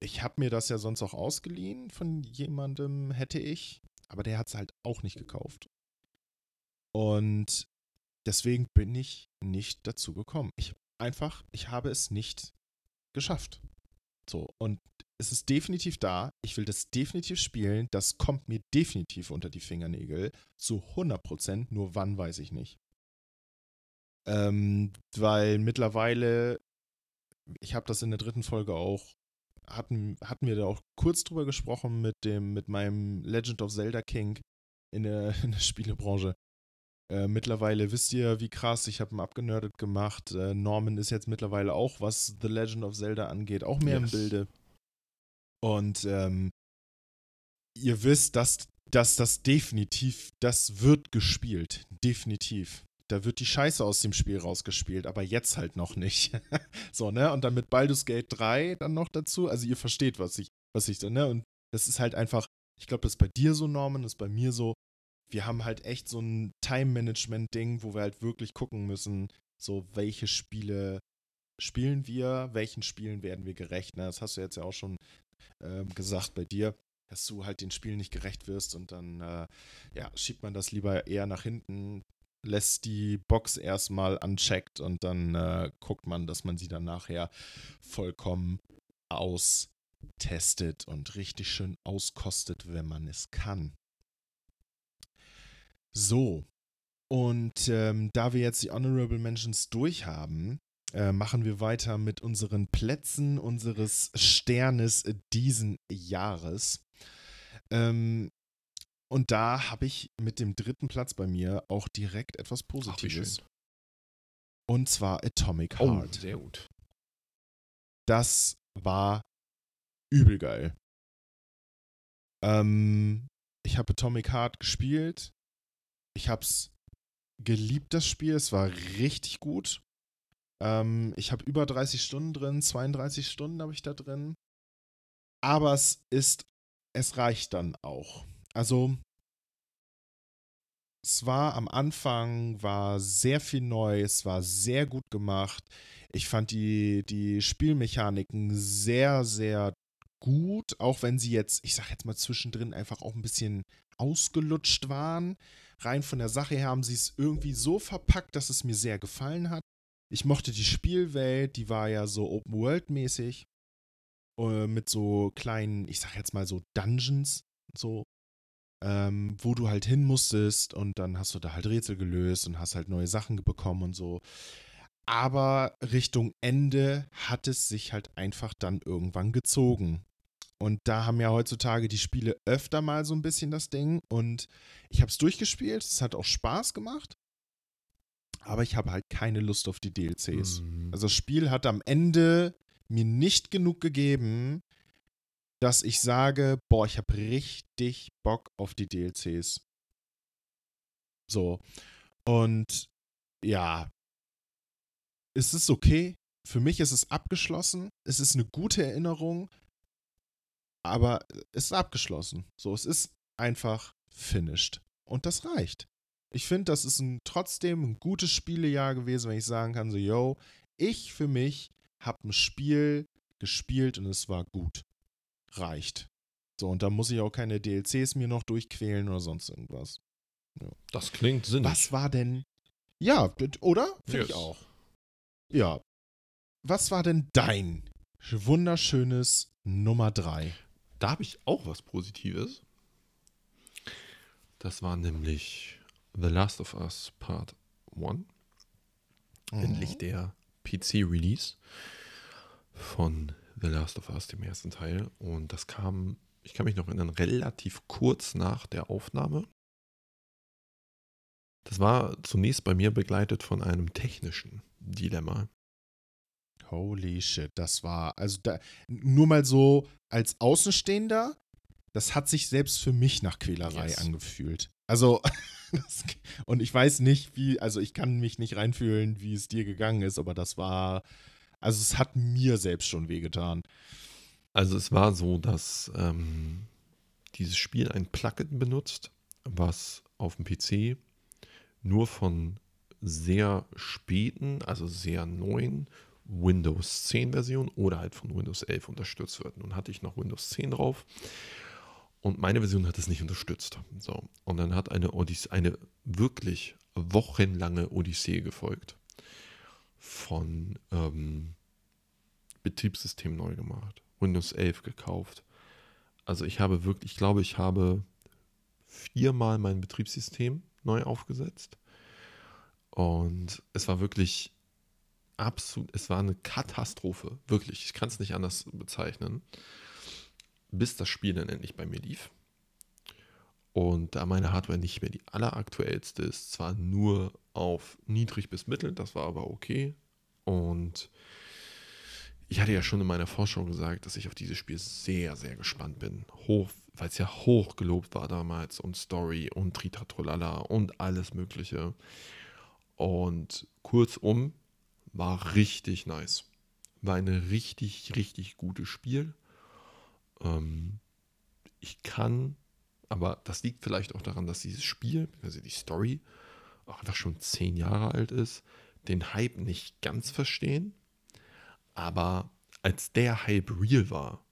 ich habe mir das ja sonst auch ausgeliehen von jemandem, hätte ich. Aber der hat es halt auch nicht gekauft. Und deswegen bin ich nicht dazu gekommen. Ich einfach, ich habe es nicht geschafft. So, und es ist definitiv da. Ich will das definitiv spielen. Das kommt mir definitiv unter die Fingernägel. Zu 100 Prozent. Nur wann weiß ich nicht. Ähm, weil mittlerweile, ich habe das in der dritten Folge auch, hatten, hatten wir da auch kurz drüber gesprochen mit dem, mit meinem Legend of Zelda King in der, in der Spielebranche. Äh, mittlerweile wisst ihr, wie krass, ich habe ihn abgenördet gemacht. Äh, Norman ist jetzt mittlerweile auch, was The Legend of Zelda angeht, auch mehr yes. im Bilde. Und ähm, ihr wisst, dass, dass das definitiv, das wird gespielt. Definitiv. Da wird die Scheiße aus dem Spiel rausgespielt, aber jetzt halt noch nicht. so, ne? Und dann mit Baldur's Gate 3 dann noch dazu. Also ihr versteht, was ich, was ich, ne? Und das ist halt einfach, ich glaube, das ist bei dir so, Norman, das ist bei mir so. Wir haben halt echt so ein Time-Management-Ding, wo wir halt wirklich gucken müssen, so welche Spiele spielen wir, welchen Spielen werden wir gerecht. Ne? Das hast du jetzt ja auch schon ähm, gesagt bei dir dass du halt den Spielen nicht gerecht wirst und dann äh, ja, schiebt man das lieber eher nach hinten, lässt die Box erstmal uncheckt und dann äh, guckt man, dass man sie dann nachher vollkommen austestet und richtig schön auskostet, wenn man es kann. So, und ähm, da wir jetzt die Honorable Mentions durch haben, äh, machen wir weiter mit unseren Plätzen unseres Sternes diesen Jahres. Ähm, und da habe ich mit dem dritten Platz bei mir auch direkt etwas Positives. Ach, und zwar Atomic oh, Heart. Oh, sehr gut. Das war übel geil. Ähm, ich habe Atomic Heart gespielt. Ich habe es geliebt, das Spiel. Es war richtig gut. Ähm, ich habe über 30 Stunden drin, 32 Stunden habe ich da drin. Aber es ist es reicht dann auch. Also es war am Anfang, war sehr viel neu, es war sehr gut gemacht. Ich fand die, die Spielmechaniken sehr, sehr gut, auch wenn sie jetzt, ich sag jetzt mal zwischendrin einfach auch ein bisschen ausgelutscht waren. Rein von der Sache her haben sie es irgendwie so verpackt, dass es mir sehr gefallen hat. Ich mochte die Spielwelt, die war ja so Open-World-mäßig. Äh, mit so kleinen, ich sag jetzt mal so Dungeons, so, ähm, wo du halt hin musstest und dann hast du da halt Rätsel gelöst und hast halt neue Sachen bekommen und so. Aber Richtung Ende hat es sich halt einfach dann irgendwann gezogen. Und da haben ja heutzutage die Spiele öfter mal so ein bisschen das Ding. Und ich habe es durchgespielt, es hat auch Spaß gemacht. Aber ich habe halt keine Lust auf die DLCs. Mhm. Also das Spiel hat am Ende mir nicht genug gegeben, dass ich sage, boah, ich habe richtig Bock auf die DLCs. So. Und ja, es ist okay. Für mich ist es abgeschlossen. Es ist eine gute Erinnerung. Aber es ist abgeschlossen. So, es ist einfach finished. Und das reicht. Ich finde, das ist ein, trotzdem ein gutes Spielejahr gewesen, wenn ich sagen kann, so, yo, ich für mich habe ein Spiel gespielt und es war gut. Reicht. So, und da muss ich auch keine DLCs mir noch durchquälen oder sonst irgendwas. Ja. Das klingt sinnig. Was war denn. Ja, oder? Finde yes. ich auch. Ja. Was war denn dein wunderschönes Nummer 3? Da habe ich auch was Positives. Das war nämlich The Last of Us Part 1. Mhm. Endlich der PC-Release von The Last of Us, dem ersten Teil. Und das kam, ich kann mich noch erinnern, relativ kurz nach der Aufnahme. Das war zunächst bei mir begleitet von einem technischen Dilemma. Holy shit, das war, also da, nur mal so als Außenstehender, das hat sich selbst für mich nach Quälerei yes. angefühlt. Also, das, und ich weiß nicht, wie, also ich kann mich nicht reinfühlen, wie es dir gegangen ist, aber das war, also es hat mir selbst schon wehgetan. Also es war so, dass ähm, dieses Spiel ein Plugin benutzt, was auf dem PC nur von sehr späten, also sehr neuen Windows 10 Version oder halt von Windows 11 unterstützt wird. Nun hatte ich noch Windows 10 drauf und meine Version hat es nicht unterstützt. So. Und dann hat eine, Odyssee, eine wirklich wochenlange Odyssee gefolgt von ähm, Betriebssystem neu gemacht, Windows 11 gekauft. Also ich habe wirklich, ich glaube, ich habe viermal mein Betriebssystem neu aufgesetzt. Und es war wirklich absolut, es war eine Katastrophe. Wirklich, ich kann es nicht anders bezeichnen. Bis das Spiel dann endlich bei mir lief. Und da meine Hardware nicht mehr die alleraktuellste ist, zwar nur auf niedrig bis mittel, das war aber okay. Und ich hatte ja schon in meiner Forschung gesagt, dass ich auf dieses Spiel sehr, sehr gespannt bin. Hoch, weil es ja hoch gelobt war damals und Story und Tritatrolala und alles Mögliche. Und kurzum, war richtig nice. War ein richtig, richtig gutes Spiel. Ähm, ich kann aber das liegt vielleicht auch daran, dass dieses Spiel, also die Story, auch einfach schon zehn Jahre alt ist, den Hype nicht ganz verstehen. Aber als der Hype real war,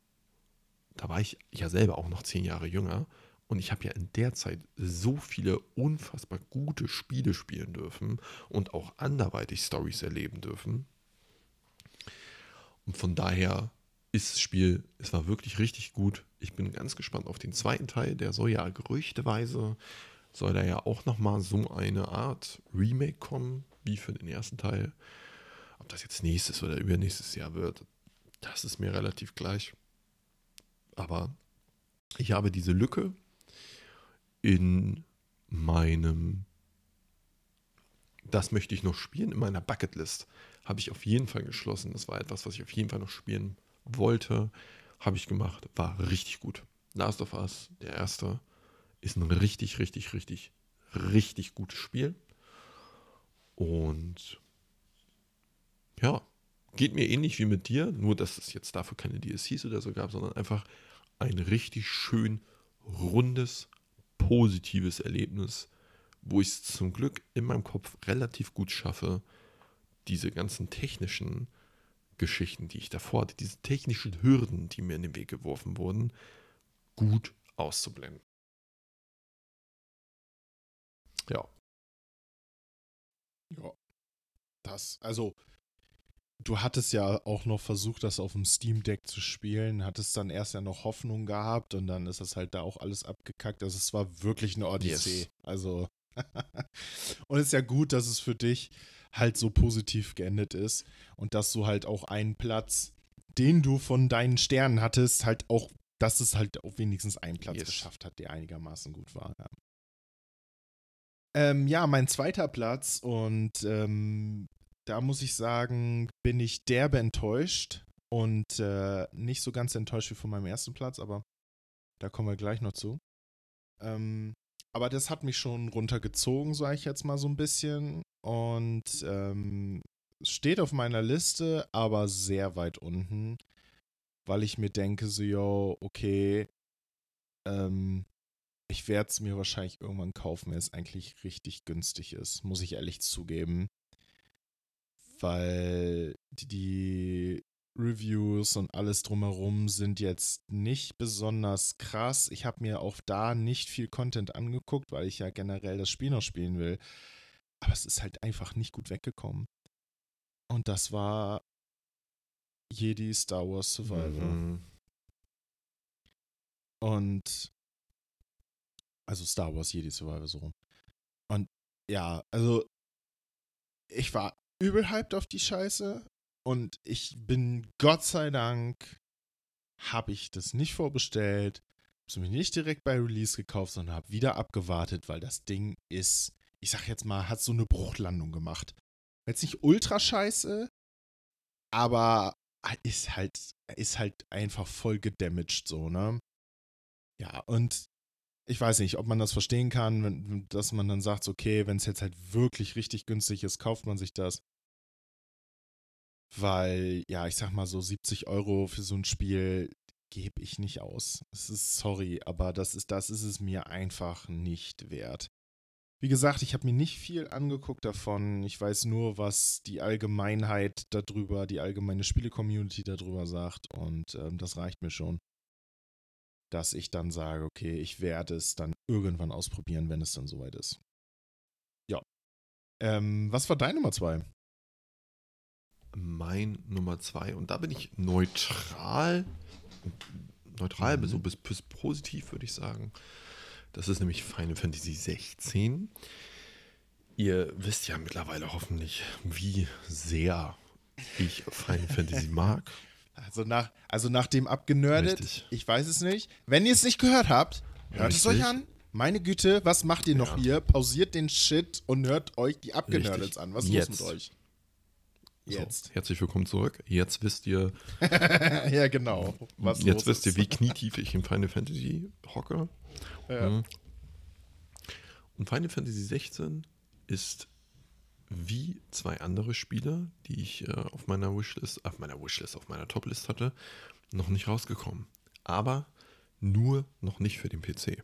da war ich ja selber auch noch zehn Jahre jünger und ich habe ja in der Zeit so viele unfassbar gute Spiele spielen dürfen und auch anderweitig Stories erleben dürfen. Und von daher ist das Spiel, es war wirklich richtig gut. Ich bin ganz gespannt auf den zweiten Teil. Der soll ja gerüchteweise, soll da ja auch nochmal so eine Art Remake kommen, wie für den ersten Teil. Ob das jetzt nächstes oder übernächstes Jahr wird, das ist mir relativ gleich. Aber ich habe diese Lücke in meinem, das möchte ich noch spielen, in meiner Bucketlist habe ich auf jeden Fall geschlossen. Das war etwas, was ich auf jeden Fall noch spielen wollte, habe ich gemacht. War richtig gut. Last of Us, der erste, ist ein richtig, richtig, richtig, richtig gutes Spiel. Und ja, geht mir ähnlich wie mit dir, nur dass es jetzt dafür keine DLCs oder so gab, sondern einfach ein richtig schön rundes, positives Erlebnis, wo ich es zum Glück in meinem Kopf relativ gut schaffe, diese ganzen technischen Geschichten, die ich davor hatte, diese technischen Hürden, die mir in den Weg geworfen wurden, gut auszublenden. Ja. Ja. Das, also, du hattest ja auch noch versucht, das auf dem Steam Deck zu spielen, hattest dann erst ja noch Hoffnung gehabt und dann ist das halt da auch alles abgekackt. Also, es war wirklich eine Odyssee. Yes. Also, und es ist ja gut, dass es für dich halt so positiv geendet ist und dass du halt auch einen Platz, den du von deinen Sternen hattest, halt auch, dass es halt auch wenigstens einen Platz yes. geschafft hat, der einigermaßen gut war. Ja. Ähm, ja, mein zweiter Platz und ähm, da muss ich sagen, bin ich derbe enttäuscht und äh, nicht so ganz enttäuscht wie von meinem ersten Platz, aber da kommen wir gleich noch zu. Ähm, aber das hat mich schon runtergezogen, sage ich jetzt mal so ein bisschen. Und ähm, steht auf meiner Liste, aber sehr weit unten, weil ich mir denke, so, yo, okay, ähm, ich werde es mir wahrscheinlich irgendwann kaufen, wenn es eigentlich richtig günstig ist, muss ich ehrlich zugeben. Weil die Reviews und alles drumherum sind jetzt nicht besonders krass. Ich habe mir auch da nicht viel Content angeguckt, weil ich ja generell das Spiel noch spielen will. Aber es ist halt einfach nicht gut weggekommen. Und das war Jedi Star Wars Survivor. Mhm. Und also Star Wars Jedi Survivor so rum. Und ja, also ich war übel hyped auf die Scheiße und ich bin Gott sei Dank habe ich das nicht vorbestellt, habe mir nicht direkt bei Release gekauft, sondern habe wieder abgewartet, weil das Ding ist ich sag jetzt mal, hat so eine Bruchlandung gemacht. Jetzt nicht ultra scheiße, aber ist halt, ist halt einfach voll gedamaged so, ne? Ja, und ich weiß nicht, ob man das verstehen kann, wenn, dass man dann sagt, okay, wenn es jetzt halt wirklich richtig günstig ist, kauft man sich das. Weil, ja, ich sag mal so 70 Euro für so ein Spiel gebe ich nicht aus. Es ist sorry, aber das ist, das ist es mir einfach nicht wert. Wie gesagt, ich habe mir nicht viel angeguckt davon. Ich weiß nur, was die Allgemeinheit darüber, die allgemeine Spiele-Community darüber sagt. Und ähm, das reicht mir schon. Dass ich dann sage, okay, ich werde es dann irgendwann ausprobieren, wenn es dann soweit ist. Ja. Ähm, was war dein Nummer zwei? Mein Nummer zwei, und da bin ich neutral. Neutral, mhm. so bis, bis positiv, würde ich sagen. Das ist nämlich Final Fantasy 16. Ihr wisst ja mittlerweile hoffentlich, wie sehr ich Final Fantasy mag. Also nach, also nach dem abgenördet, Richtig. ich weiß es nicht. Wenn ihr es nicht gehört habt, hört es euch Richtig. an. Meine Güte, was macht ihr noch Ja. hier? Pausiert den Shit und hört euch die Abgenördets Richtig. an. Was ist Jetzt. los mit euch? Jetzt. So, herzlich willkommen zurück. Jetzt wisst ihr, ja, genau. Was jetzt wisst ihr, ist. wie knietief ich in Final Fantasy hocke. Ja. Mhm. Und Final Fantasy 16 ist wie zwei andere Spiele, die ich äh, auf meiner Wishlist, auf meiner Wishlist, auf meiner Toplist hatte, noch nicht rausgekommen. Aber nur noch nicht für den PC.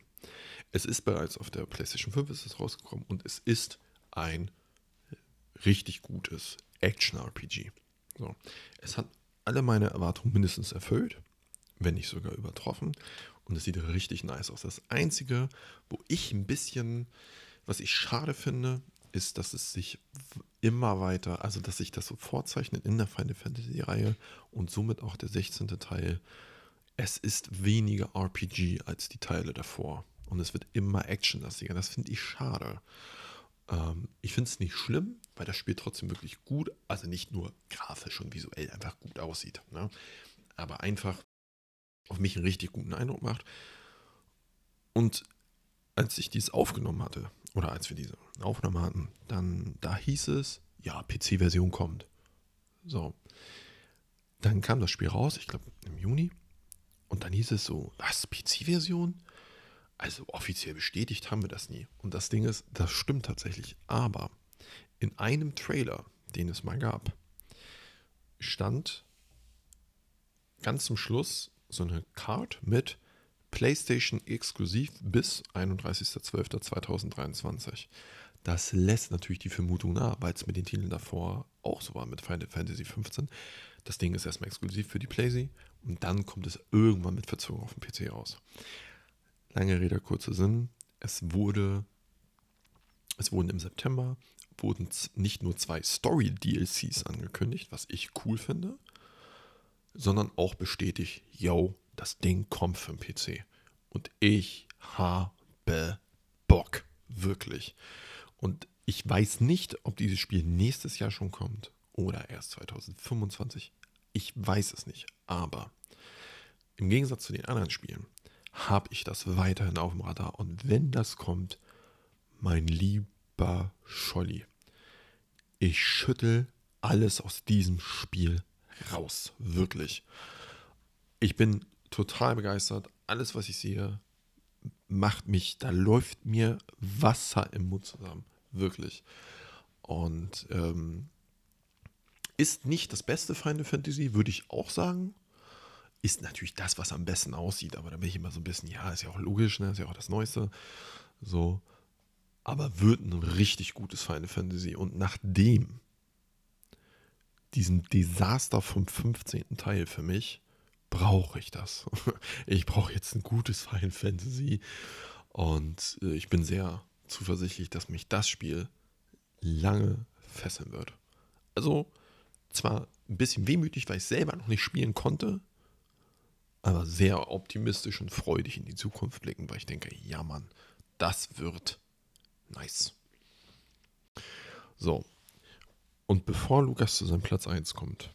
Es ist bereits auf der PlayStation 5 ist es rausgekommen und es ist ein richtig gutes Action-RPG. So. Es hat alle meine Erwartungen mindestens erfüllt, wenn nicht sogar übertroffen. Und es sieht richtig nice aus. Das Einzige, wo ich ein bisschen, was ich schade finde, ist, dass es sich immer weiter, also dass sich das so vorzeichnet in der Final Fantasy-Reihe und somit auch der 16. Teil. Es ist weniger RPG als die Teile davor. Und es wird immer actionlastiger. Das finde ich schade. Ähm, ich finde es nicht schlimm, weil das Spiel trotzdem wirklich gut, also nicht nur grafisch und visuell einfach gut aussieht, ne? aber einfach auf mich einen richtig guten Eindruck macht. Und als ich dies aufgenommen hatte, oder als wir diese Aufnahme hatten, dann da hieß es, ja, PC-Version kommt. So. Dann kam das Spiel raus, ich glaube im Juni. Und dann hieß es so, was, PC-Version? Also offiziell bestätigt haben wir das nie. Und das Ding ist, das stimmt tatsächlich. Aber in einem Trailer, den es mal gab, stand ganz zum Schluss so eine Card mit PlayStation exklusiv bis 31.12.2023. Das lässt natürlich die Vermutung nahe, weil es mit den Titeln davor auch so war mit Final Fantasy 15. Das Ding ist erstmal exklusiv für die PlayStation und dann kommt es irgendwann mit Verzögerung auf dem PC raus. Lange Rede, kurzer Sinn. Es wurde, es wurden im September wurden nicht nur zwei Story-DLCs angekündigt, was ich cool finde, sondern auch bestätigt, yo, das Ding kommt für den PC. Und ich habe Bock, wirklich. Und ich weiß nicht, ob dieses Spiel nächstes Jahr schon kommt oder erst 2025. Ich weiß es nicht. Aber im Gegensatz zu den anderen Spielen habe ich das weiterhin auf dem Radar. Und wenn das kommt, mein lieber Scholli, ich schüttel alles aus diesem Spiel raus. Wirklich. Ich bin total begeistert. Alles, was ich sehe, macht mich, da läuft mir Wasser im Mund zusammen. Wirklich. Und ähm, ist nicht das beste Final Fantasy, würde ich auch sagen. Ist natürlich das, was am besten aussieht, aber da bin ich immer so ein bisschen, ja, ist ja auch logisch, ne? ist ja auch das Neueste. So. Aber wird ein richtig gutes Final Fantasy. Und nachdem diesem Desaster vom 15. Teil für mich, brauche ich das. Ich brauche jetzt ein gutes Final Fantasy. Und äh, ich bin sehr zuversichtlich, dass mich das Spiel lange fesseln wird. Also zwar ein bisschen wehmütig, weil ich selber noch nicht spielen konnte, aber sehr optimistisch und freudig in die Zukunft blicken, weil ich denke, ja Mann, das wird nice. So. Und bevor Lukas zu seinem Platz 1 kommt,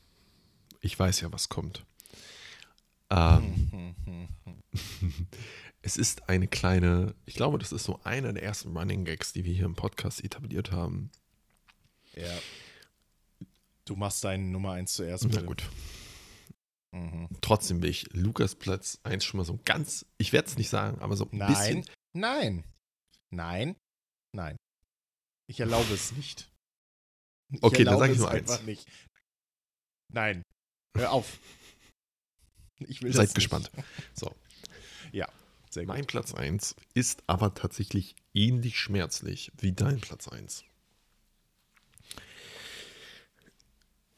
ich weiß ja, was kommt. Ähm, es ist eine kleine, ich glaube, das ist so einer der ersten Running Gags, die wir hier im Podcast etabliert haben. Ja. Du machst deinen Nummer 1 zuerst. Na bitte. gut. Mhm. Trotzdem will ich Lukas Platz 1 schon mal so ganz, ich werde es nicht sagen, aber so ein Nein. bisschen. Nein. Nein. Nein. Ich erlaube es nicht. Ich Okay, dann erlaube sag ich es nur eins. einfach nicht. Nein. Hör auf. Ich will Seid gespannt. Nicht. So, Sehr gut. mein Platz 1 ist aber tatsächlich ähnlich schmerzlich wie dein Platz 1.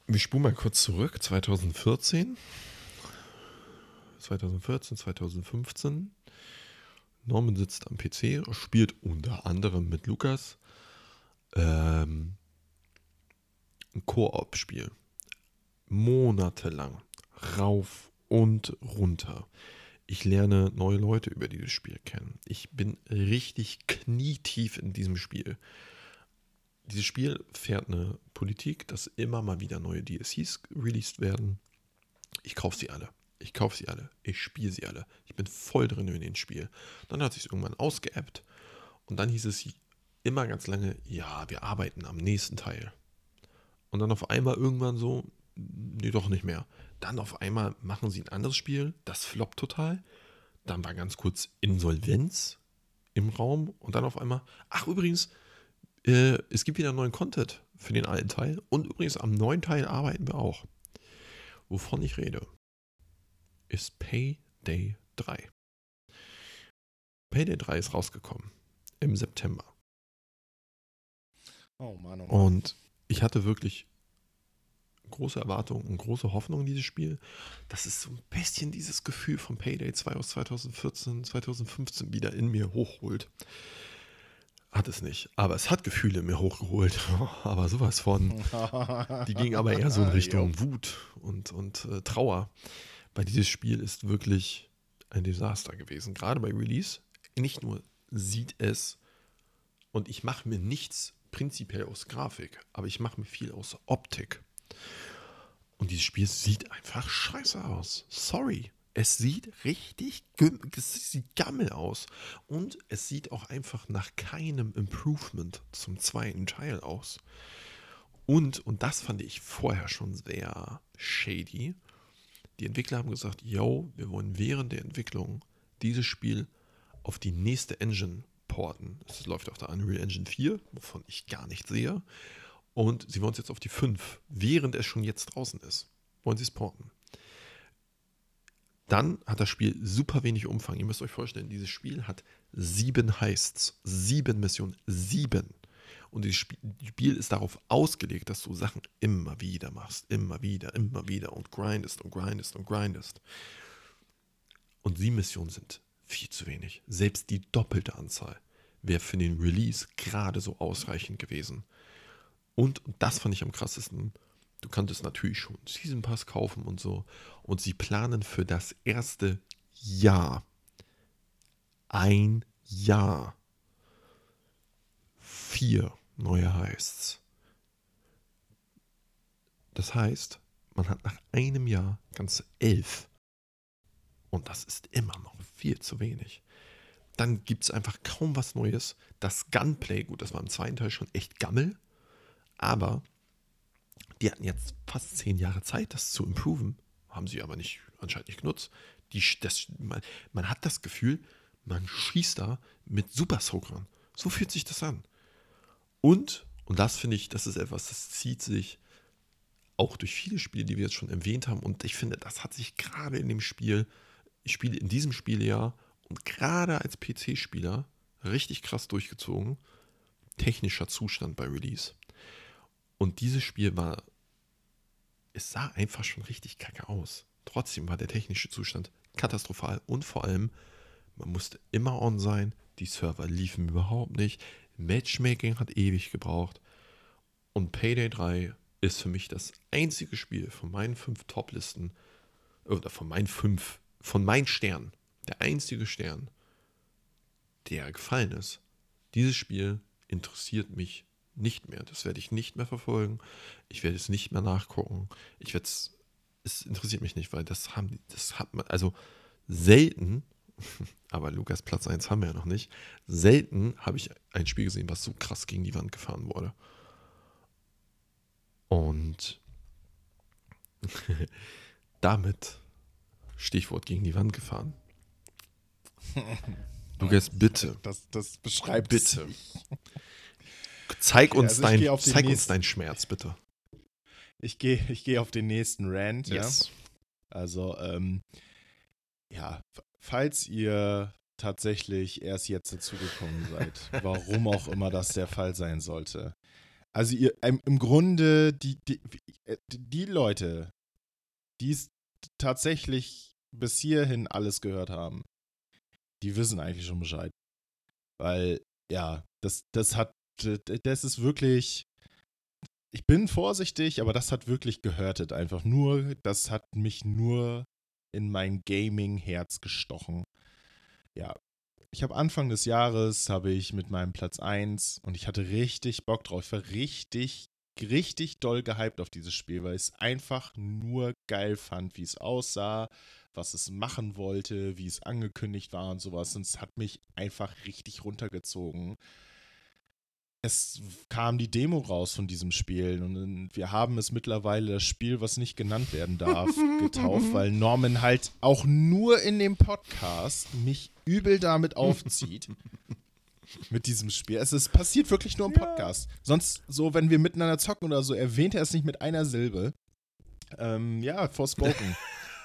Wir spulen mal kurz zurück, 2014. 2014, 2015. Norman sitzt am PC, spielt unter anderem mit Lukas ähm, ein Koop-Spiel. Monatelang. Rauf und runter. Ich lerne neue Leute über dieses Spiel kennen. Ich bin richtig knietief in diesem Spiel. Dieses Spiel fährt eine Politik, dass immer mal wieder neue DLCs released werden. Ich kaufe sie alle. Ich kaufe sie alle. Ich spiele sie alle. Ich bin voll drin in dem Spiel. Dann hat sich irgendwann ausgeappt und dann hieß es immer ganz lange, ja, wir arbeiten am nächsten Teil. Und dann auf einmal irgendwann so, nee, doch nicht mehr. Dann auf einmal machen sie ein anderes Spiel, das floppt total. Dann war ganz kurz Insolvenz im Raum und dann auf einmal, ach übrigens, äh, es gibt wieder neuen Content für den alten Teil und übrigens am neuen Teil arbeiten wir auch. Wovon ich rede, ist Payday 3. Payday 3 ist rausgekommen im September. Oh Mann, oh Mann. Und ich hatte wirklich große Erwartungen und große Hoffnung in dieses Spiel. Das ist so ein bisschen dieses Gefühl von Payday 2 aus 2014, 2015 wieder in mir hochholt. Hat es nicht. Aber es hat Gefühle in mir hochgeholt. Aber sowas von. Die ging aber eher so in Richtung Wut und, und äh, Trauer. Weil dieses Spiel ist wirklich ein Desaster gewesen. Gerade bei Release. Nicht nur sieht es, und ich mache mir nichts prinzipiell aus Grafik, aber ich mache mir viel aus Optik. Und dieses Spiel sieht einfach scheiße aus. Sorry. Es sieht richtig es sieht gammel aus. Und es sieht auch einfach nach keinem Improvement zum zweiten Teil aus. Und, und das fand ich vorher schon sehr shady. Die Entwickler haben gesagt, yo, wir wollen während der Entwicklung dieses Spiel auf die nächste Engine porten. Es läuft auf der Unreal Engine 4, wovon ich gar nichts sehe. Und sie wollen es jetzt auf die 5, während es schon jetzt draußen ist. Wollen sie es porten. Dann hat das Spiel super wenig Umfang. Ihr müsst euch vorstellen, dieses Spiel hat sieben Heists, sieben Missionen, sieben. Und dieses Spiel ist darauf ausgelegt, dass du Sachen immer wieder machst, immer wieder, immer wieder und grindest und grindest und grindest. Und sieben Missionen sind viel zu wenig. Selbst die doppelte Anzahl wäre für den Release gerade so ausreichend gewesen. Und, und das fand ich am krassesten. Du kanntest natürlich schon Season Pass kaufen und so. Und sie planen für das erste Jahr ein Jahr vier neue Heists. Das heißt, man hat nach einem Jahr ganze elf. Und das ist immer noch viel zu wenig. Dann gibt es einfach kaum was Neues. Das Gunplay, gut, das war im zweiten Teil schon echt gammel, aber die hatten jetzt fast zehn Jahre Zeit, das zu improven. Haben sie aber nicht, anscheinend nicht genutzt. Die, das, man, man hat das Gefühl, man schießt da mit Super Soakern. So fühlt sich das an. Und, und das finde ich, das ist etwas, das zieht sich auch durch viele Spiele, die wir jetzt schon erwähnt haben. Und ich finde, das hat sich gerade in dem Spiel, ich spiele in diesem Spiel ja und gerade als PC-Spieler richtig krass durchgezogen. Technischer Zustand bei Release. Und dieses Spiel war, es sah einfach schon richtig kacke aus. Trotzdem war der technische Zustand katastrophal und vor allem, man musste immer on sein, die Server liefen überhaupt nicht, Matchmaking hat ewig gebraucht und Payday 3 ist für mich das einzige Spiel von meinen fünf Top-Listen oder von meinen fünf, von meinen Sternen, der einzige Stern, der gefallen ist. Dieses Spiel interessiert mich nicht mehr. Das werde ich nicht mehr verfolgen. Ich werde es nicht mehr nachgucken. Ich werde es, es interessiert mich nicht, weil das haben, das hat man, also selten, aber Lukas Platz 1 haben wir ja noch nicht, selten habe ich ein Spiel gesehen, was so krass gegen die Wand gefahren wurde. Und damit, Stichwort gegen die Wand gefahren. Lukas, bitte. Das, das beschreibt bitte. Zeig, okay, uns, also dein, zeig uns deinen Schmerz, bitte. Ich gehe ich geh auf den nächsten Rant. Yes. Ja? Also, ähm, ja, falls ihr tatsächlich erst jetzt dazugekommen seid, warum auch immer das der Fall sein sollte. Also ihr, im Grunde, die, die, äh, die Leute, die es tatsächlich bis hierhin alles gehört haben, die wissen eigentlich schon Bescheid. Weil, ja, das, das hat das ist wirklich. Ich bin vorsichtig, aber das hat wirklich gehörtet einfach nur. Das hat mich nur in mein Gaming-Herz gestochen. Ja. ich habe Anfang des Jahres, habe ich mit meinem Platz 1 und ich hatte richtig Bock drauf. Ich war richtig, richtig doll gehypt auf dieses Spiel, weil ich es einfach nur geil fand, wie es aussah, was es machen wollte, wie es angekündigt war und sowas. Und es hat mich einfach richtig runtergezogen es kam die Demo raus von diesem Spiel und wir haben es mittlerweile das Spiel, was nicht genannt werden darf, getauft, weil Norman halt auch nur in dem Podcast mich übel damit aufzieht. mit diesem Spiel. Es ist, passiert wirklich nur im Podcast. Ja. Sonst, so, wenn wir miteinander zocken oder so, erwähnt er es nicht mit einer Silbe. Ähm, ja, Forspoken.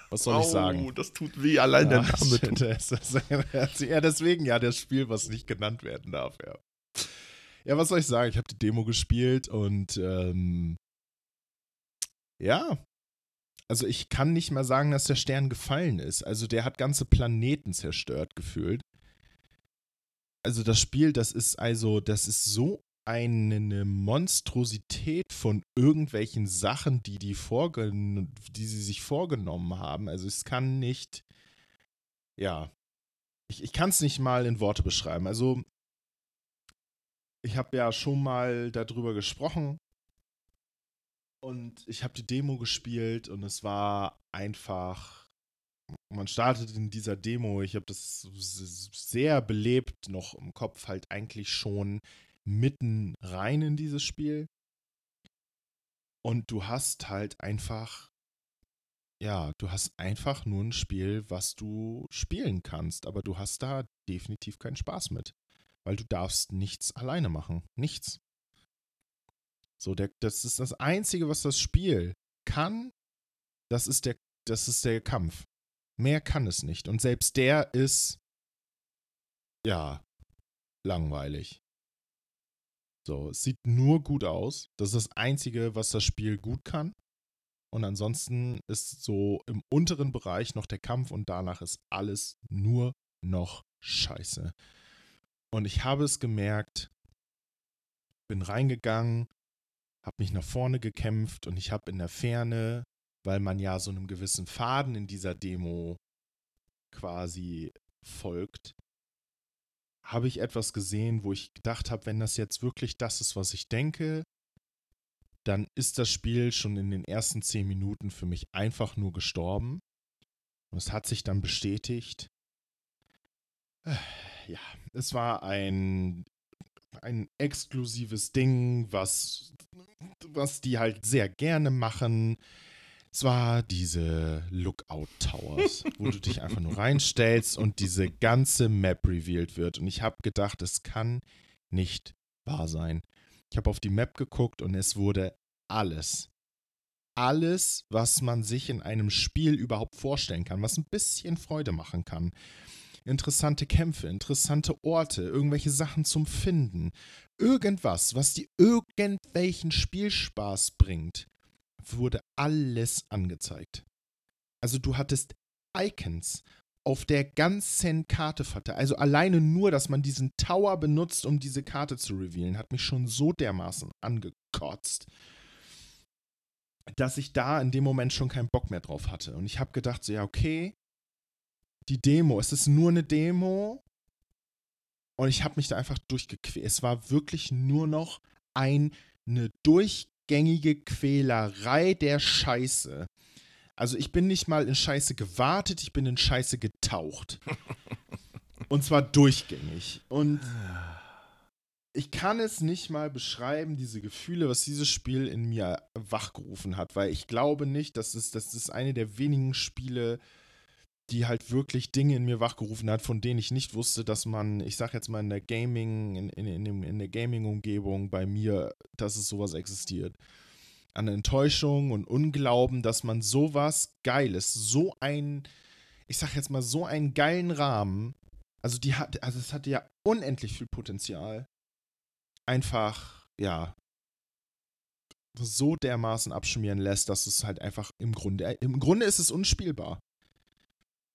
Was soll oh, ich sagen? das tut weh, allein ja, der Name. Das, das, ja, deswegen ja das Spiel, was nicht genannt werden darf, ja. Ja, was soll ich sagen? Ich habe die Demo gespielt und ähm, ja, also ich kann nicht mehr sagen, dass der Stern gefallen ist. Also der hat ganze Planeten zerstört gefühlt. Also das Spiel, das ist also, das ist so eine Monstrosität von irgendwelchen Sachen, die die, die sie sich vorgenommen haben. Also es kann nicht, ja, ich, ich kann es nicht mal in Worte beschreiben. Also ich habe ja schon mal darüber gesprochen. Und ich habe die Demo gespielt und es war einfach, man startet in dieser Demo, ich habe das sehr belebt noch im Kopf, halt eigentlich schon mitten rein in dieses Spiel. Und du hast halt einfach, ja, du hast einfach nur ein Spiel, was du spielen kannst, aber du hast da definitiv keinen Spaß mit weil du darfst nichts alleine machen. Nichts. So, der, das ist das Einzige, was das Spiel kann. Das ist der, das ist der Kampf. Mehr kann es nicht. Und selbst der ist, ja, langweilig. So, es sieht nur gut aus. Das ist das Einzige, was das Spiel gut kann. Und ansonsten ist so im unteren Bereich noch der Kampf und danach ist alles nur noch scheiße. Und ich habe es gemerkt, bin reingegangen, habe mich nach vorne gekämpft und ich habe in der Ferne, weil man ja so einem gewissen Faden in dieser Demo quasi folgt, habe ich etwas gesehen, wo ich gedacht habe, wenn das jetzt wirklich das ist, was ich denke, dann ist das Spiel schon in den ersten zehn Minuten für mich einfach nur gestorben. Und es hat sich dann bestätigt ja, es war ein, ein exklusives Ding, was, was die halt sehr gerne machen. Es war diese Lookout Towers, wo du dich einfach nur reinstellst und diese ganze Map revealed wird. Und ich habe gedacht, es kann nicht wahr sein. Ich habe auf die Map geguckt und es wurde alles, alles, was man sich in einem Spiel überhaupt vorstellen kann, was ein bisschen Freude machen kann interessante Kämpfe, interessante Orte, irgendwelche Sachen zum Finden, irgendwas, was dir irgendwelchen Spielspaß bringt, wurde alles angezeigt. Also du hattest Icons auf der ganzen Karte verteilt. Also alleine nur, dass man diesen Tower benutzt, um diese Karte zu revealen, hat mich schon so dermaßen angekotzt, dass ich da in dem Moment schon keinen Bock mehr drauf hatte. Und ich habe gedacht, so ja, okay, die Demo. Es ist nur eine Demo. Und ich habe mich da einfach durchgequält. Es war wirklich nur noch ein, eine durchgängige Quälerei der Scheiße. Also ich bin nicht mal in Scheiße gewartet, ich bin in Scheiße getaucht. Und zwar durchgängig. Und ich kann es nicht mal beschreiben, diese Gefühle, was dieses Spiel in mir wachgerufen hat, weil ich glaube nicht, dass es, das ist eine der wenigen Spiele, die halt wirklich Dinge in mir wachgerufen hat, von denen ich nicht wusste, dass man, ich sag jetzt mal in der Gaming, in, in, in, in der Gaming-Umgebung bei mir, dass es sowas existiert. An Enttäuschung und Unglauben, dass man sowas Geiles, so ein, ich sag jetzt mal, so einen geilen Rahmen, also die hat, also es hatte ja unendlich viel Potenzial, einfach, ja, so dermaßen abschmieren lässt, dass es halt einfach im Grunde, im Grunde ist es unspielbar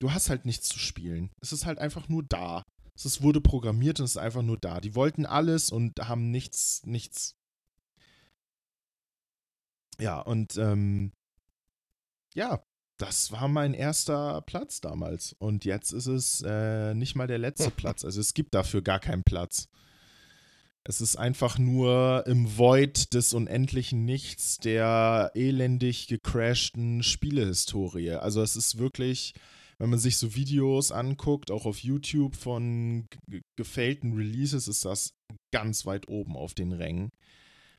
du hast halt nichts zu spielen. Es ist halt einfach nur da. Es wurde programmiert und es ist einfach nur da. Die wollten alles und haben nichts, nichts. Ja, und ähm, ja, das war mein erster Platz damals. Und jetzt ist es äh, nicht mal der letzte Platz. Also es gibt dafür gar keinen Platz. Es ist einfach nur im Void des unendlichen Nichts der elendig gecrashten Spielehistorie. Also es ist wirklich, wenn man sich so Videos anguckt, auch auf YouTube von gefällten Releases, ist das ganz weit oben auf den Rängen.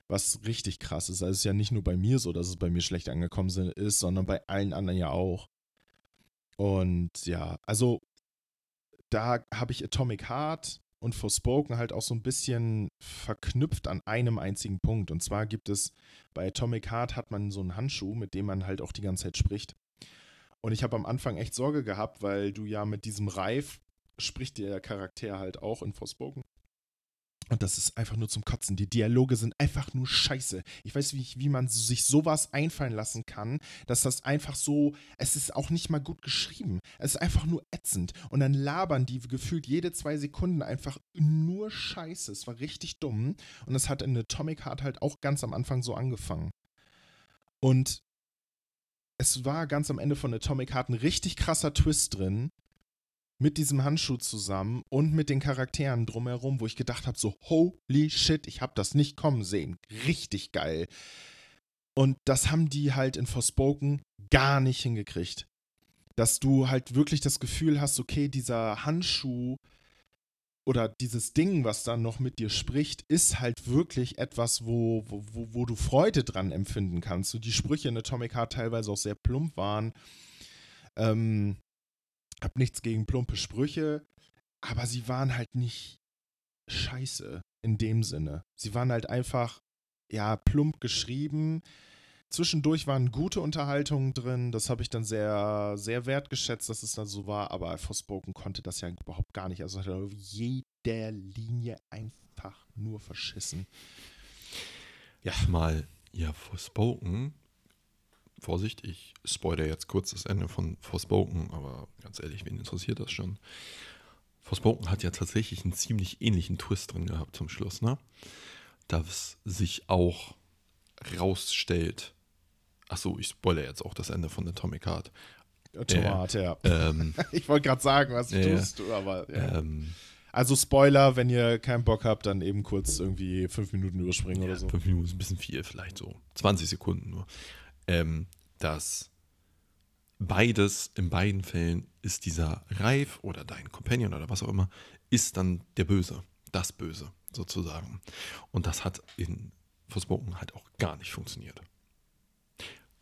Was richtig krass ist. Also es ist ja nicht nur bei mir so, dass es bei mir schlecht angekommen ist, sondern bei allen anderen ja auch. Und ja, also da habe ich Atomic Heart und Forspoken halt auch so ein bisschen verknüpft an einem einzigen Punkt. Und zwar gibt es bei Atomic Heart hat man so einen Handschuh, mit dem man halt auch die ganze Zeit spricht. Und ich habe am Anfang echt Sorge gehabt, weil du ja mit diesem Reif spricht der Charakter halt auch in Forspoken. Und das ist einfach nur zum Kotzen. Die Dialoge sind einfach nur scheiße. Ich weiß, wie, wie man sich sowas einfallen lassen kann, dass das einfach so, es ist auch nicht mal gut geschrieben. Es ist einfach nur ätzend. Und dann labern die gefühlt jede zwei Sekunden einfach nur scheiße. Es war richtig dumm. Und das hat in Atomic Heart halt auch ganz am Anfang so angefangen. Und es war ganz am Ende von Atomic Heart ein richtig krasser Twist drin, mit diesem Handschuh zusammen und mit den Charakteren drumherum, wo ich gedacht habe, so holy shit, ich habe das nicht kommen sehen. Richtig geil. Und das haben die halt in Forspoken gar nicht hingekriegt. Dass du halt wirklich das Gefühl hast, okay, dieser Handschuh oder dieses Ding, was dann noch mit dir spricht, ist halt wirklich etwas, wo, wo, wo du Freude dran empfinden kannst. Und die Sprüche in Atomic Heart teilweise auch sehr plump waren. Ähm, hab nichts gegen plumpe Sprüche, aber sie waren halt nicht scheiße in dem Sinne. Sie waren halt einfach, ja, plump geschrieben. Zwischendurch waren gute Unterhaltungen drin. Das habe ich dann sehr, sehr wertgeschätzt, dass es dann so war. Aber Forspoken konnte das ja überhaupt gar nicht. Also hat er auf jeder Linie einfach nur verschissen. Ja. Mal, ja, Forspoken Vorsicht, ich spoilere jetzt kurz das Ende von Forspoken, aber ganz ehrlich, wen interessiert das schon? Forspoken hat ja tatsächlich einen ziemlich ähnlichen Twist drin gehabt zum Schluss, ne? Dass sich auch rausstellt, achso, ich spoilere jetzt auch das Ende von Atomic Heart. Atomic äh, ja. Ähm, ich wollte gerade sagen, was du äh, tust, aber ja. Ähm, also Spoiler, wenn ihr keinen Bock habt, dann eben kurz irgendwie fünf Minuten überspringen ja, oder so. Fünf Minuten ist ein bisschen viel, vielleicht so 20 Sekunden nur ähm, dass beides, in beiden Fällen ist dieser Reif oder dein Companion oder was auch immer, ist dann der Böse, das Böse sozusagen. Und das hat in Forspoken halt auch gar nicht funktioniert.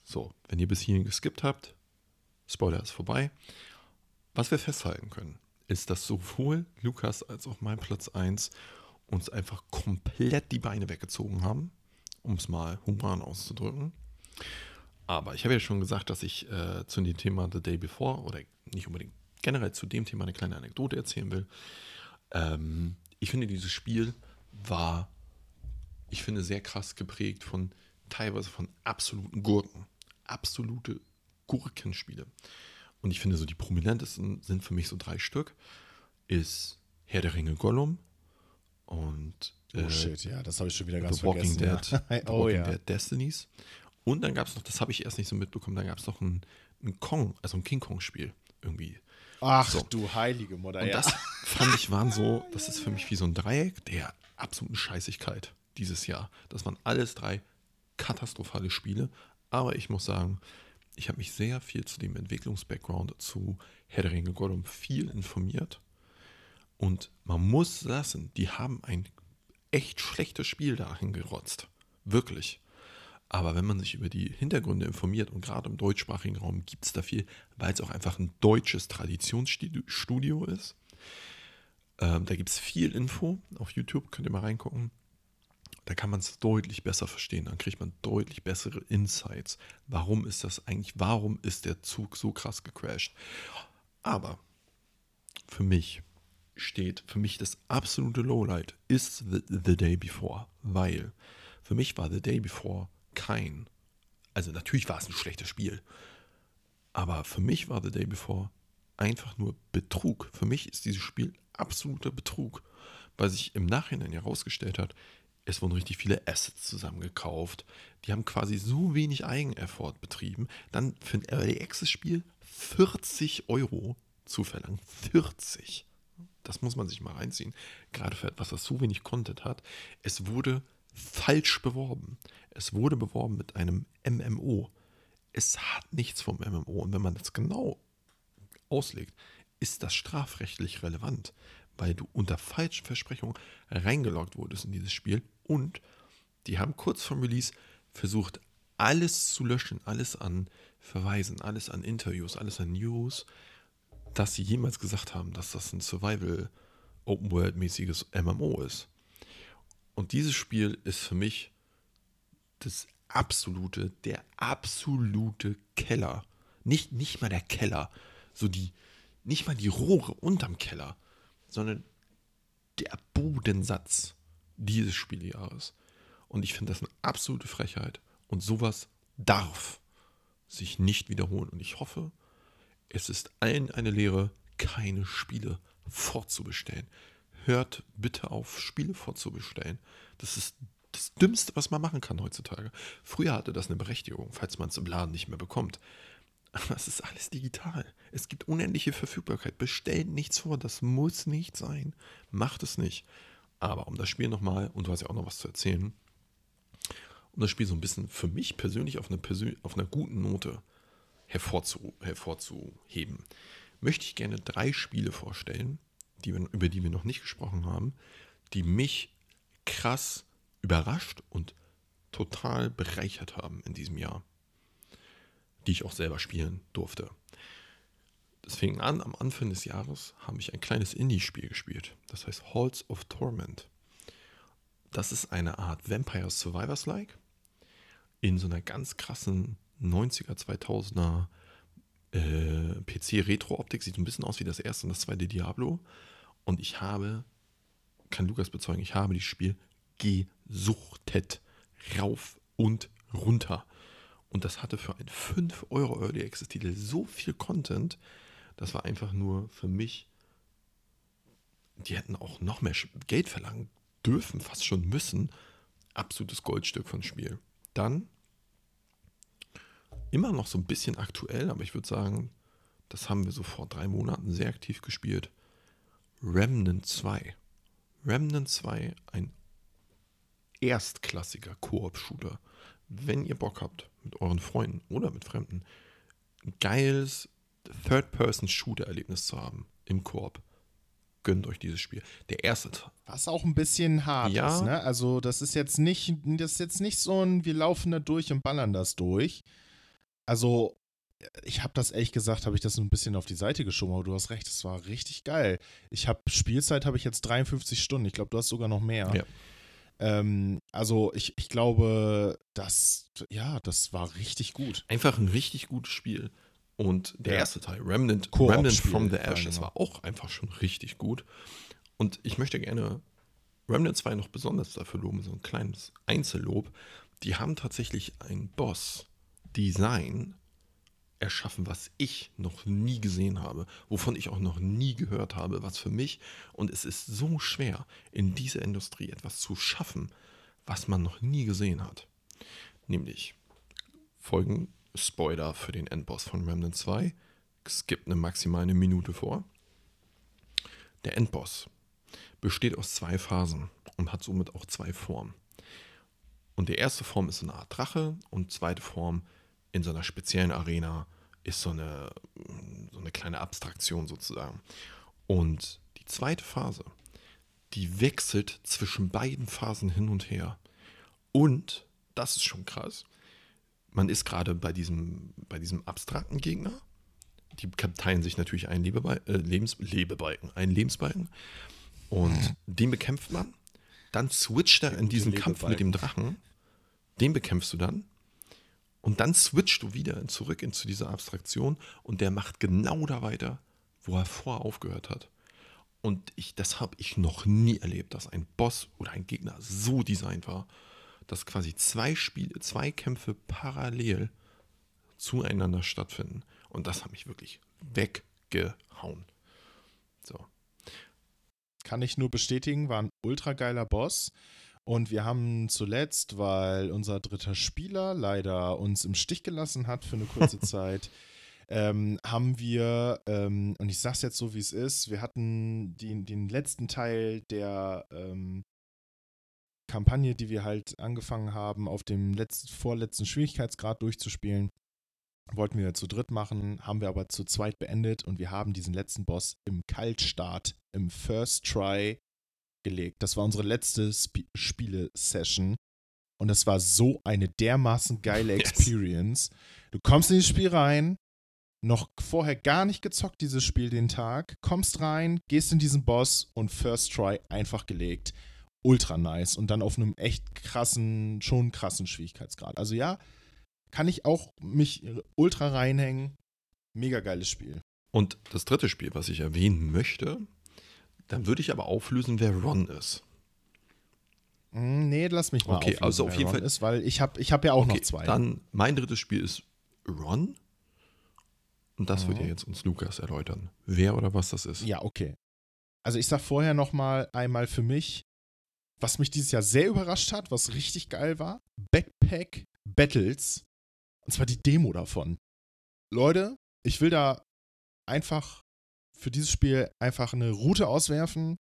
So, wenn ihr bis hierhin geskippt habt, Spoiler ist vorbei. Was wir festhalten können, ist, dass sowohl Lukas als auch mein Platz 1 uns einfach komplett die Beine weggezogen haben, um es mal human auszudrücken. Aber ich habe ja schon gesagt, dass ich äh, zu dem Thema The Day Before oder nicht unbedingt generell zu dem Thema eine kleine Anekdote erzählen will. Ähm, ich finde, dieses Spiel war, ich finde, sehr krass geprägt von teilweise von absoluten Gurken. Absolute Gurkenspiele. Und ich finde, so die prominentesten sind für mich so drei Stück. Ist Herr der Ringe Gollum und Oh äh, shit, ja, das habe ich schon wieder ganz The Walking vergessen. Dead, ja. oh, Walking ja. Dead Destinies. Und dann gab es noch, das habe ich erst nicht so mitbekommen, dann gab es noch ein, ein Kong, also ein King Kong-Spiel irgendwie. Ach so. du heilige Mutter, Und ja. das fand ich waren so, das ist für mich wie so ein Dreieck der absoluten Scheißigkeit dieses Jahr. Das waren alles drei katastrophale Spiele, aber ich muss sagen, ich habe mich sehr viel zu dem Entwicklungsbackground zu Herr der Ringe Gollum viel informiert. Und man muss lassen, die haben ein echt schlechtes Spiel dahin gerotzt. Wirklich. Aber wenn man sich über die Hintergründe informiert und gerade im deutschsprachigen Raum gibt es da viel, weil es auch einfach ein deutsches Traditionsstudio ist. Ähm, da gibt es viel Info auf YouTube, könnt ihr mal reingucken. Da kann man es deutlich besser verstehen. Dann kriegt man deutlich bessere Insights. Warum ist das eigentlich? Warum ist der Zug so krass gecrashed? Aber für mich steht, für mich das absolute Lowlight ist the, the Day Before, weil für mich war The Day Before kein. Also natürlich war es ein schlechtes Spiel. Aber für mich war The Day Before einfach nur Betrug. Für mich ist dieses Spiel absoluter Betrug. Weil sich im Nachhinein herausgestellt hat, Es wurden richtig viele Assets zusammengekauft. Die haben quasi so wenig Eigeneffort betrieben. Dann für ein Early Access Spiel 40 Euro zu verlangen. 40. Das muss man sich mal reinziehen. Gerade für etwas, das so wenig Content hat. Es wurde falsch beworben. Es wurde beworben mit einem MMO. Es hat nichts vom MMO. Und wenn man das genau auslegt, ist das strafrechtlich relevant, weil du unter falschen Versprechungen reingeloggt wurdest in dieses Spiel und die haben kurz vor Release versucht, alles zu löschen, alles an Verweisen, alles an Interviews, alles an News, dass sie jemals gesagt haben, dass das ein Survival Open World mäßiges MMO ist. Und dieses Spiel ist für mich das absolute, der absolute Keller. Nicht, nicht mal der Keller, so die, nicht mal die Rohre unterm Keller, sondern der Bodensatz dieses Spieljahres. Und ich finde das eine absolute Frechheit. Und sowas darf sich nicht wiederholen. Und ich hoffe, es ist allen eine Lehre, keine Spiele vorzubestellen. Hört bitte auf, Spiele vorzubestellen. Das ist das Dümmste, was man machen kann heutzutage. Früher hatte das eine Berechtigung, falls man es im Laden nicht mehr bekommt. Aber es ist alles digital. Es gibt unendliche Verfügbarkeit. Bestellt nichts vor. Das muss nicht sein. Macht es nicht. Aber um das Spiel nochmal, und du hast ja auch noch was zu erzählen, um das Spiel so ein bisschen für mich persönlich auf, eine Persön auf einer guten Note hervorzu hervorzuheben, möchte ich gerne drei Spiele vorstellen, die wir, über die wir noch nicht gesprochen haben, die mich krass überrascht und total bereichert haben in diesem Jahr die ich auch selber spielen durfte. Das fing an, am Anfang des Jahres habe ich ein kleines Indie-Spiel gespielt. Das heißt Halls of Torment. Das ist eine Art Vampire Survivors-like. In so einer ganz krassen 90er, 2000er äh, PC-Retro-Optik. Sieht ein bisschen aus wie das erste und das zweite Diablo. Und ich habe, kann Lukas bezeugen, ich habe das Spiel gesuchtet. Rauf und runter. Und das hatte für einen 5 Euro Early Access Titel so viel Content, das war einfach nur für mich, die hätten auch noch mehr Geld verlangen dürfen, fast schon müssen. Absolutes Goldstück von Spiel. Dann immer noch so ein bisschen aktuell, aber ich würde sagen, das haben wir so vor drei Monaten sehr aktiv gespielt. Remnant 2. Remnant 2, ein erstklassiger Koop-Shooter. Wenn ihr Bock habt, mit euren Freunden oder mit Fremden ein geiles Third-Person-Shooter-Erlebnis zu haben im Koop, gönnt euch dieses Spiel. Der erste. Was auch ein bisschen hart Ja. ist, ne? Also, das ist jetzt nicht, das ist jetzt nicht so ein, wir laufen da durch und ballern das durch. Also, ich habe das ehrlich gesagt, habe ich das ein bisschen auf die Seite geschoben, aber du hast recht, es war richtig geil. Ich habe Spielzeit habe ich jetzt 53 Stunden. Ich glaube, du hast sogar noch mehr. Ja. Ähm, also ich, ich glaube, das, ja, das war richtig gut. Einfach ein richtig gutes Spiel. Und der Ja. erste Teil, Remnant, Remnant from the allem, Ashes, ja. war auch einfach schon richtig gut. Und ich möchte gerne Remnant 2 noch besonders dafür loben, so ein kleines Einzellob. Die haben tatsächlich ein Boss-Design erschaffen, was ich noch nie gesehen habe, wovon ich auch noch nie gehört habe, was für mich, und es ist so schwer, in dieser Industrie etwas zu schaffen, was man noch nie gesehen hat. Nämlich folgen Spoiler für den Endboss von Remnant 2. Es gibt eine maximale Minute vor. Der Endboss besteht aus zwei Phasen und hat somit auch zwei Formen. Und die erste Form ist so eine Art Drache und zweite Form in so einer speziellen Arena ist so eine, so eine kleine Abstraktion sozusagen. Und die zweite Phase, die wechselt zwischen beiden Phasen hin und her. Und, das ist schon krass, man ist gerade bei diesem, bei diesem abstrakten Gegner. Die teilen sich natürlich einen Lebebal äh, Lebens Lebebalken, einen Lebensbalken. Und den bekämpft man. Dann switcht er in diesen Kampf mit dem Drachen. Den bekämpfst du dann. Und dann switcht du wieder zurück into diese Abstraktion und der macht genau da weiter, wo er vorher aufgehört hat. Und ich, das habe ich noch nie erlebt, dass ein Boss oder ein Gegner so designt war, dass quasi zwei Spiele, zwei Kämpfe parallel zueinander stattfinden. Und das hat mich wirklich weggehauen. So. Kann ich nur bestätigen, war ein ultra geiler Boss. Und wir haben zuletzt, weil unser dritter Spieler leider uns im Stich gelassen hat für eine kurze Zeit, ähm, haben wir, ähm, und ich sag's jetzt so, wie es ist, wir hatten den, den letzten Teil der ähm, Kampagne, die wir halt angefangen haben, auf dem letzten, vorletzten Schwierigkeitsgrad durchzuspielen. Wollten wir zu dritt machen, haben wir aber zu zweit beendet und wir haben diesen letzten Boss im Kaltstart, im First Try gelegt. Das war unsere letzte Sp Spiele-Session. Und das war so eine dermaßen geile Experience. Yes. Du kommst in das Spiel rein, noch vorher gar nicht gezockt, dieses Spiel den Tag, kommst rein, gehst in diesen Boss und First Try einfach gelegt. Ultra nice. Und dann auf einem echt krassen, schon krassen Schwierigkeitsgrad. Also ja, kann ich auch mich ultra reinhängen. Mega geiles Spiel. Und das dritte Spiel, was ich erwähnen möchte, dann würde ich aber auflösen, wer Ron ist. Hm, nee, lass mich mal okay, auflösen, also auf jeden Ron Fall ist, weil ich habe ich hab ja auch okay, noch zwei. Dann mein drittes Spiel ist Ron. Und das mhm. wird ja jetzt uns Lukas erläutern, wer oder was das ist. Ja, okay. Also ich sag vorher noch mal einmal für mich, was mich dieses Jahr sehr überrascht hat, was richtig geil war, Backpack Battles. Und zwar die Demo davon. Leute, ich will da einfach für dieses Spiel einfach eine Route auswerfen.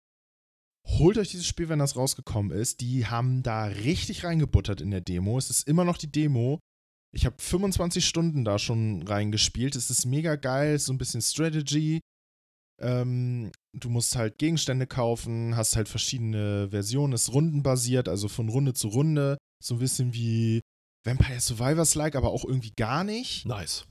Holt euch dieses Spiel, wenn das rausgekommen ist. Die haben da richtig reingebuttert in der Demo. Es ist immer noch die Demo. Ich habe 25 Stunden da schon reingespielt. Es ist mega geil, so ein bisschen Strategy. Ähm, du musst halt Gegenstände kaufen, hast halt verschiedene Versionen, ist rundenbasiert, also von Runde zu Runde. So ein bisschen wie Vampire Survivors-like, aber auch irgendwie gar nicht. Nice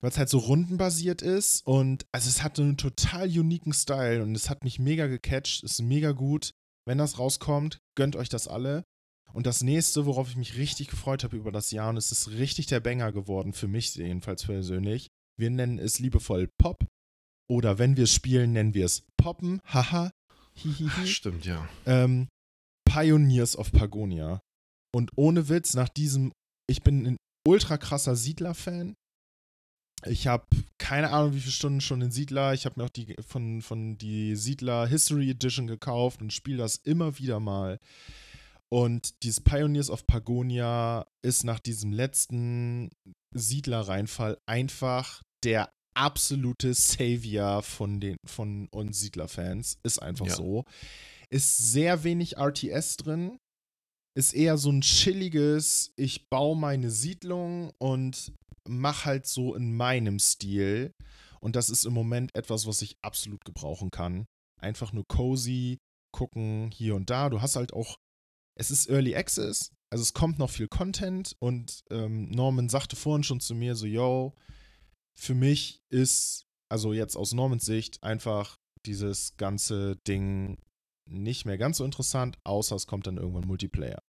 weil es halt so rundenbasiert ist und also es hat einen total uniken Style und es hat mich mega gecatcht, ist mega gut. Wenn das rauskommt, gönnt euch das alle. Und das nächste, worauf ich mich richtig gefreut habe über das Jahr, und es ist richtig der Banger geworden, für mich jedenfalls persönlich. Wir nennen es liebevoll Pop. Oder wenn wir es spielen, nennen wir es Poppen. Haha. Hihihi. Stimmt, ja. Ähm, Pioneers of Pagonia. Und ohne Witz, nach diesem, ich bin ein ultra krasser Siedler-Fan. Ich habe keine Ahnung, wie viele Stunden schon in Siedler. Ich habe mir auch die von, von die Siedler History Edition gekauft und spiele das immer wieder mal. Und dieses Pioneers of Pagonia ist nach diesem letzten Siedler-Reinfall einfach der absolute Savior von, den, von uns Siedler-Fans. Ist einfach ja. so. Ist sehr wenig RTS drin. Ist eher so ein chilliges, ich baue meine Siedlung und mach halt so in meinem Stil. Und das ist im Moment etwas, was ich absolut gebrauchen kann. Einfach nur cozy, gucken hier und da. Du hast halt auch, es ist Early Access, also es kommt noch viel Content und ähm, Norman sagte vorhin schon zu mir so, yo, für mich ist, also jetzt aus Normans Sicht, einfach dieses ganze Ding nicht mehr ganz so interessant, außer es kommt dann irgendwann Multiplayer.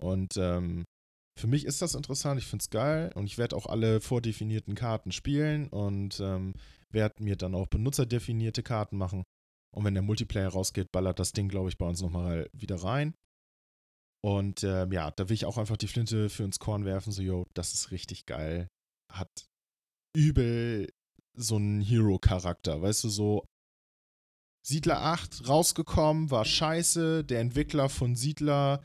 Und ähm, für mich ist das interessant, ich finde es geil und ich werde auch alle vordefinierten Karten spielen und ähm, werde mir dann auch benutzerdefinierte Karten machen. Und wenn der Multiplayer rausgeht, ballert das Ding, glaube ich, bei uns nochmal wieder rein. Und ähm, ja, da will ich auch einfach die Flinte für ins Korn werfen, so, yo, das ist richtig geil. Hat übel so einen Hero-Charakter, weißt du, so Siedler 8 rausgekommen, war scheiße, der Entwickler von Siedler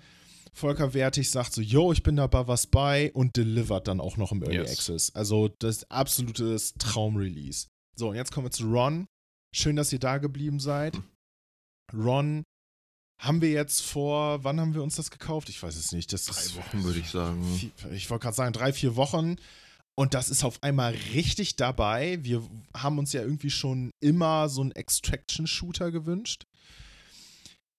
Volker Wertig sagt so, yo, ich bin dabei was bei und delivert dann auch noch im Early yes. Access. Also das absolute Traumrelease. So, und jetzt kommen wir zu Ron. Schön, dass ihr da geblieben seid. Ron haben wir jetzt vor, wann haben wir uns das gekauft? Ich weiß es nicht. Das drei Wochen würde ich sagen. ich wollte gerade sagen, drei, vier Wochen. Und das ist auf einmal richtig dabei. Wir haben uns ja irgendwie schon immer so einen Extraction-Shooter gewünscht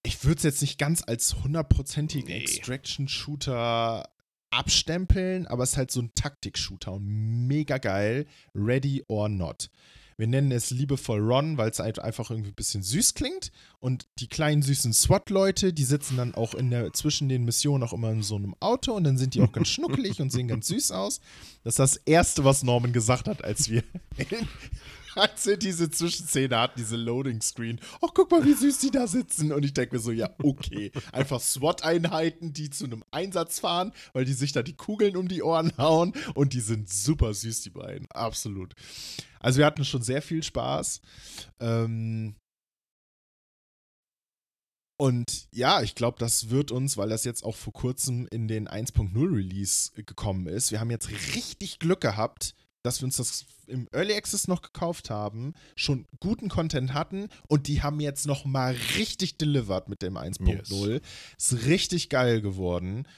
ich würde es jetzt nicht ganz als hundertprozentigen nee. Extraction-Shooter abstempeln, aber es ist halt so ein Taktik-Shooter und mega geil. Ready or not. Wir nennen es liebevoll Ron, weil es halt einfach irgendwie ein bisschen süß klingt. Und die kleinen süßen SWAT-Leute, die sitzen dann auch in der, zwischen den Missionen auch immer in so einem Auto und dann sind die auch ganz schnuckelig und sehen ganz süß aus. Das ist das Erste, was Norman gesagt hat, als wir als wir diese Zwischenszene hatten, diese Loading Screen. Oh, guck mal, wie süß die da sitzen. Und ich denke mir so, ja, okay. Einfach SWAT-Einheiten, die zu einem Einsatz fahren, weil die sich da die Kugeln um die Ohren hauen. Und die sind super süß, die beiden. Absolut. Also wir hatten schon sehr viel Spaß. Ähm, Und ja, ich glaube, das wird uns, weil das jetzt auch vor kurzem in den 1.0 Release gekommen ist, wir haben jetzt richtig Glück gehabt, dass wir uns das im Early Access noch gekauft haben, schon guten Content hatten und die haben jetzt noch mal richtig delivered mit dem 1.0. Yes. Ist richtig geil geworden.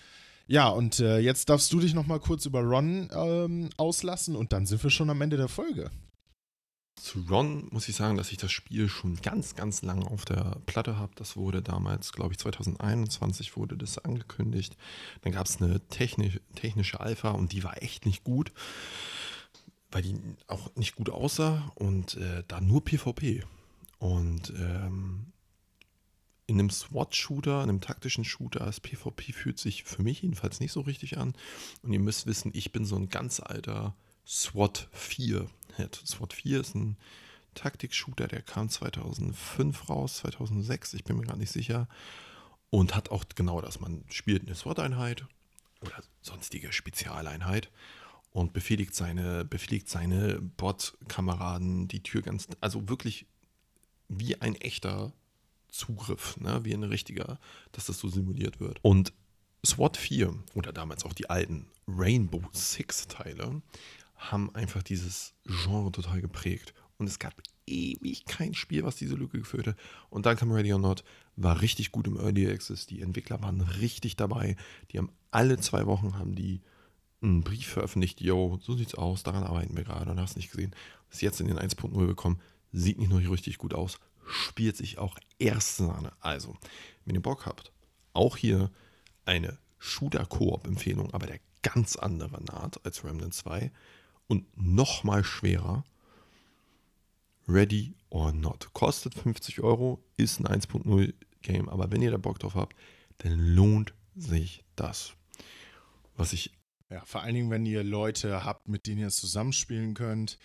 Ja, und äh, jetzt darfst du dich noch mal kurz über Ron ähm, auslassen und dann sind wir schon am Ende der Folge. Zu Ron muss ich sagen, dass ich das Spiel schon ganz, ganz lange auf der Platte habe. Das wurde damals, glaube ich, 2021 wurde das angekündigt. Dann gab es eine technisch, technische Alpha und die war echt nicht gut, weil die auch nicht gut aussah und äh, da nur PvP. Und ähm, in einem SWAT-Shooter, in einem taktischen Shooter als PvP fühlt sich für mich jedenfalls nicht so richtig an. Und ihr müsst wissen, ich bin so ein ganz alter SWAT 4 Head. SWAT 4 ist ein Taktik-Shooter, der kam 2005 raus, 2006, ich bin mir gar nicht sicher. Und hat auch genau das. Man spielt eine SWAT-Einheit oder sonstige Spezialeinheit und befehligt seine, befehligt seine Bot-Kameraden die Tür ganz, also wirklich wie ein echter Zugriff, ne? wie ein richtiger, dass das so simuliert wird. Und SWAT 4 oder damals auch die alten Rainbow Six Teile haben einfach dieses Genre total geprägt. Und es gab ewig kein Spiel, was diese Lücke gefüllt hat. Und dann kam Ready or Not, war richtig gut im Early Access. Die Entwickler waren richtig dabei. Die haben alle zwei Wochen haben die einen Brief veröffentlicht, yo, so sieht's aus, daran arbeiten wir gerade und hast nicht gesehen. Ist jetzt in den 1.0 bekommen, sieht nicht nur richtig gut aus, spielt sich auch erste Sahne. Also, wenn ihr Bock habt, auch hier eine Shooter-Koop-Empfehlung, aber der ganz anderen Art als Remnant 2 und nochmal schwerer. Ready or Not. Kostet 50 Euro, ist ein 1.0 Game, aber wenn ihr da Bock drauf habt, dann lohnt sich das. Was ich. Ja, vor allen Dingen, wenn ihr Leute habt, mit denen ihr zusammenspielen könnt,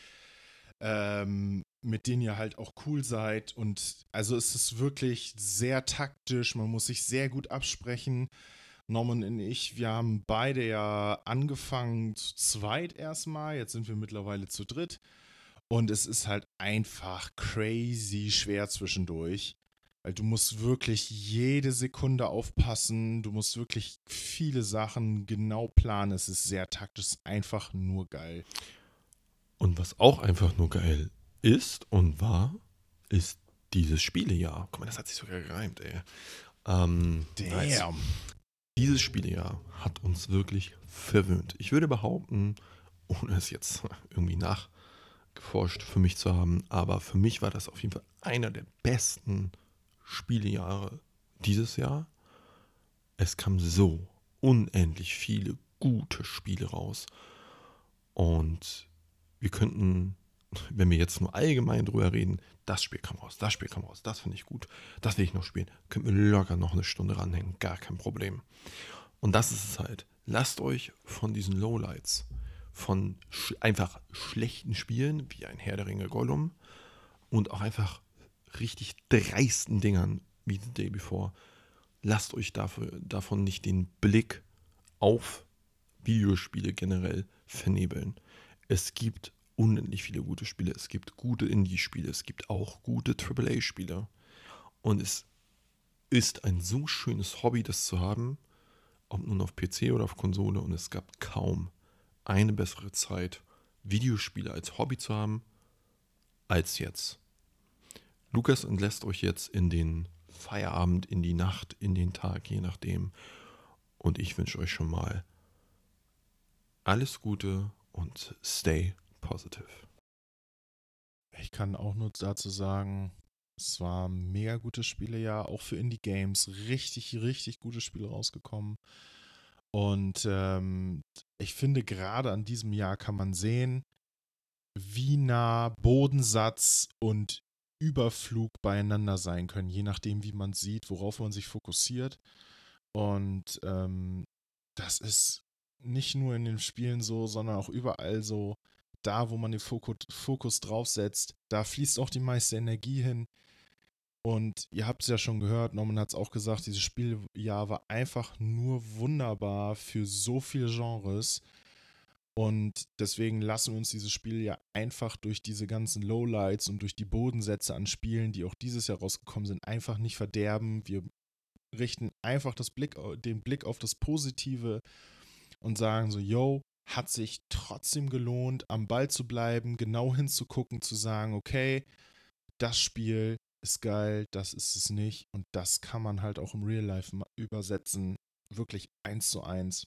ähm, mit denen ihr halt auch cool seid. Und also es ist wirklich sehr taktisch, man muss sich sehr gut absprechen. Norman und ich, wir haben beide ja angefangen zu zweit erstmal, jetzt sind wir mittlerweile zu dritt. Und es ist halt einfach crazy schwer zwischendurch. Weil du musst wirklich jede Sekunde aufpassen, du musst wirklich viele Sachen genau planen. Es ist sehr taktisch, einfach nur geil. Und was auch einfach nur geil ist und war, ist dieses Spielejahr. Guck mal, das hat sich sogar gereimt, ey. Ähm, Damn. Nice. Dieses Spielejahr hat uns wirklich verwöhnt. Ich würde behaupten, ohne es jetzt irgendwie nachgeforscht für mich zu haben, aber für mich war das auf jeden Fall einer der besten Spielejahre dieses Jahr. Es kamen so unendlich viele gute Spiele raus. Und wir könnten wenn wir jetzt nur allgemein drüber reden, das Spiel kam raus, das Spiel kam raus, das finde ich gut, das will ich noch spielen, können wir locker noch eine Stunde ranhängen, gar kein Problem. Und das ist es halt. Lasst euch von diesen Lowlights, von sch einfach schlechten Spielen, wie ein Herr der Ringe Gollum, und auch einfach richtig dreisten Dingern, wie The Day Before, lasst euch dafür, davon nicht den Blick auf Videospiele generell vernebeln. Es gibt unendlich viele gute Spiele. Es gibt gute Indie-Spiele, es gibt auch gute AAA-Spiele. Und es ist ein so schönes Hobby, das zu haben, ob nun auf PC oder auf Konsole. Und es gab kaum eine bessere Zeit, Videospiele als Hobby zu haben, als jetzt. Lukas entlässt euch jetzt in den Feierabend, in die Nacht, in den Tag, je nachdem. Und ich wünsche euch schon mal alles Gute und stay positive. Ich kann auch nur dazu sagen, es war ein mega gutes Spielejahr, auch für Indie-Games. Richtig, richtig gute Spiele rausgekommen. Und ähm, ich finde, gerade an diesem Jahr kann man sehen, wie nah Bodensatz und Überflug beieinander sein können, je nachdem, wie man sieht, worauf man sich fokussiert. Und ähm, das ist nicht nur in den Spielen so, sondern auch überall so da, wo man den Fokus, Fokus drauf setzt, da fließt auch die meiste Energie hin. Und ihr habt es ja schon gehört, Norman hat es auch gesagt, dieses Spieljahr war einfach nur wunderbar für so viele Genres. Und deswegen lassen wir uns dieses Spiel ja einfach durch diese ganzen Lowlights und durch die Bodensätze an Spielen, die auch dieses Jahr rausgekommen sind, einfach nicht verderben. Wir richten einfach Blick, den Blick auf das Positive und sagen so, yo, hat sich trotzdem gelohnt, am Ball zu bleiben, genau hinzugucken, zu sagen, okay, das Spiel ist geil, das ist es nicht. Und das kann man halt auch im Real Life übersetzen, wirklich eins zu eins.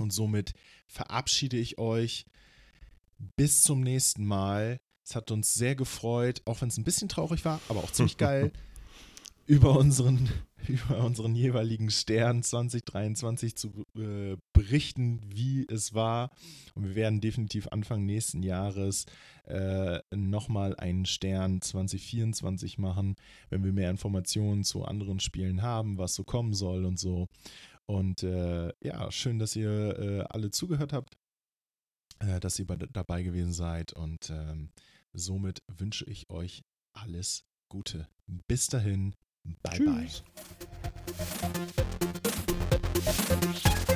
Und somit verabschiede ich euch bis zum nächsten Mal. Es hat uns sehr gefreut, auch wenn es ein bisschen traurig war, aber auch ziemlich geil, über unseren, über unseren jeweiligen Stern 2023 zu äh, berichten, wie es war. Und wir werden definitiv Anfang nächsten Jahres äh, nochmal einen Stern 2024 machen, wenn wir mehr Informationen zu anderen Spielen haben, was so kommen soll und so. Und äh, ja, schön, dass ihr äh, alle zugehört habt, äh, dass ihr dabei gewesen seid. Und ähm, somit wünsche ich euch alles Gute. Bis dahin. Bye Tschüss. bye.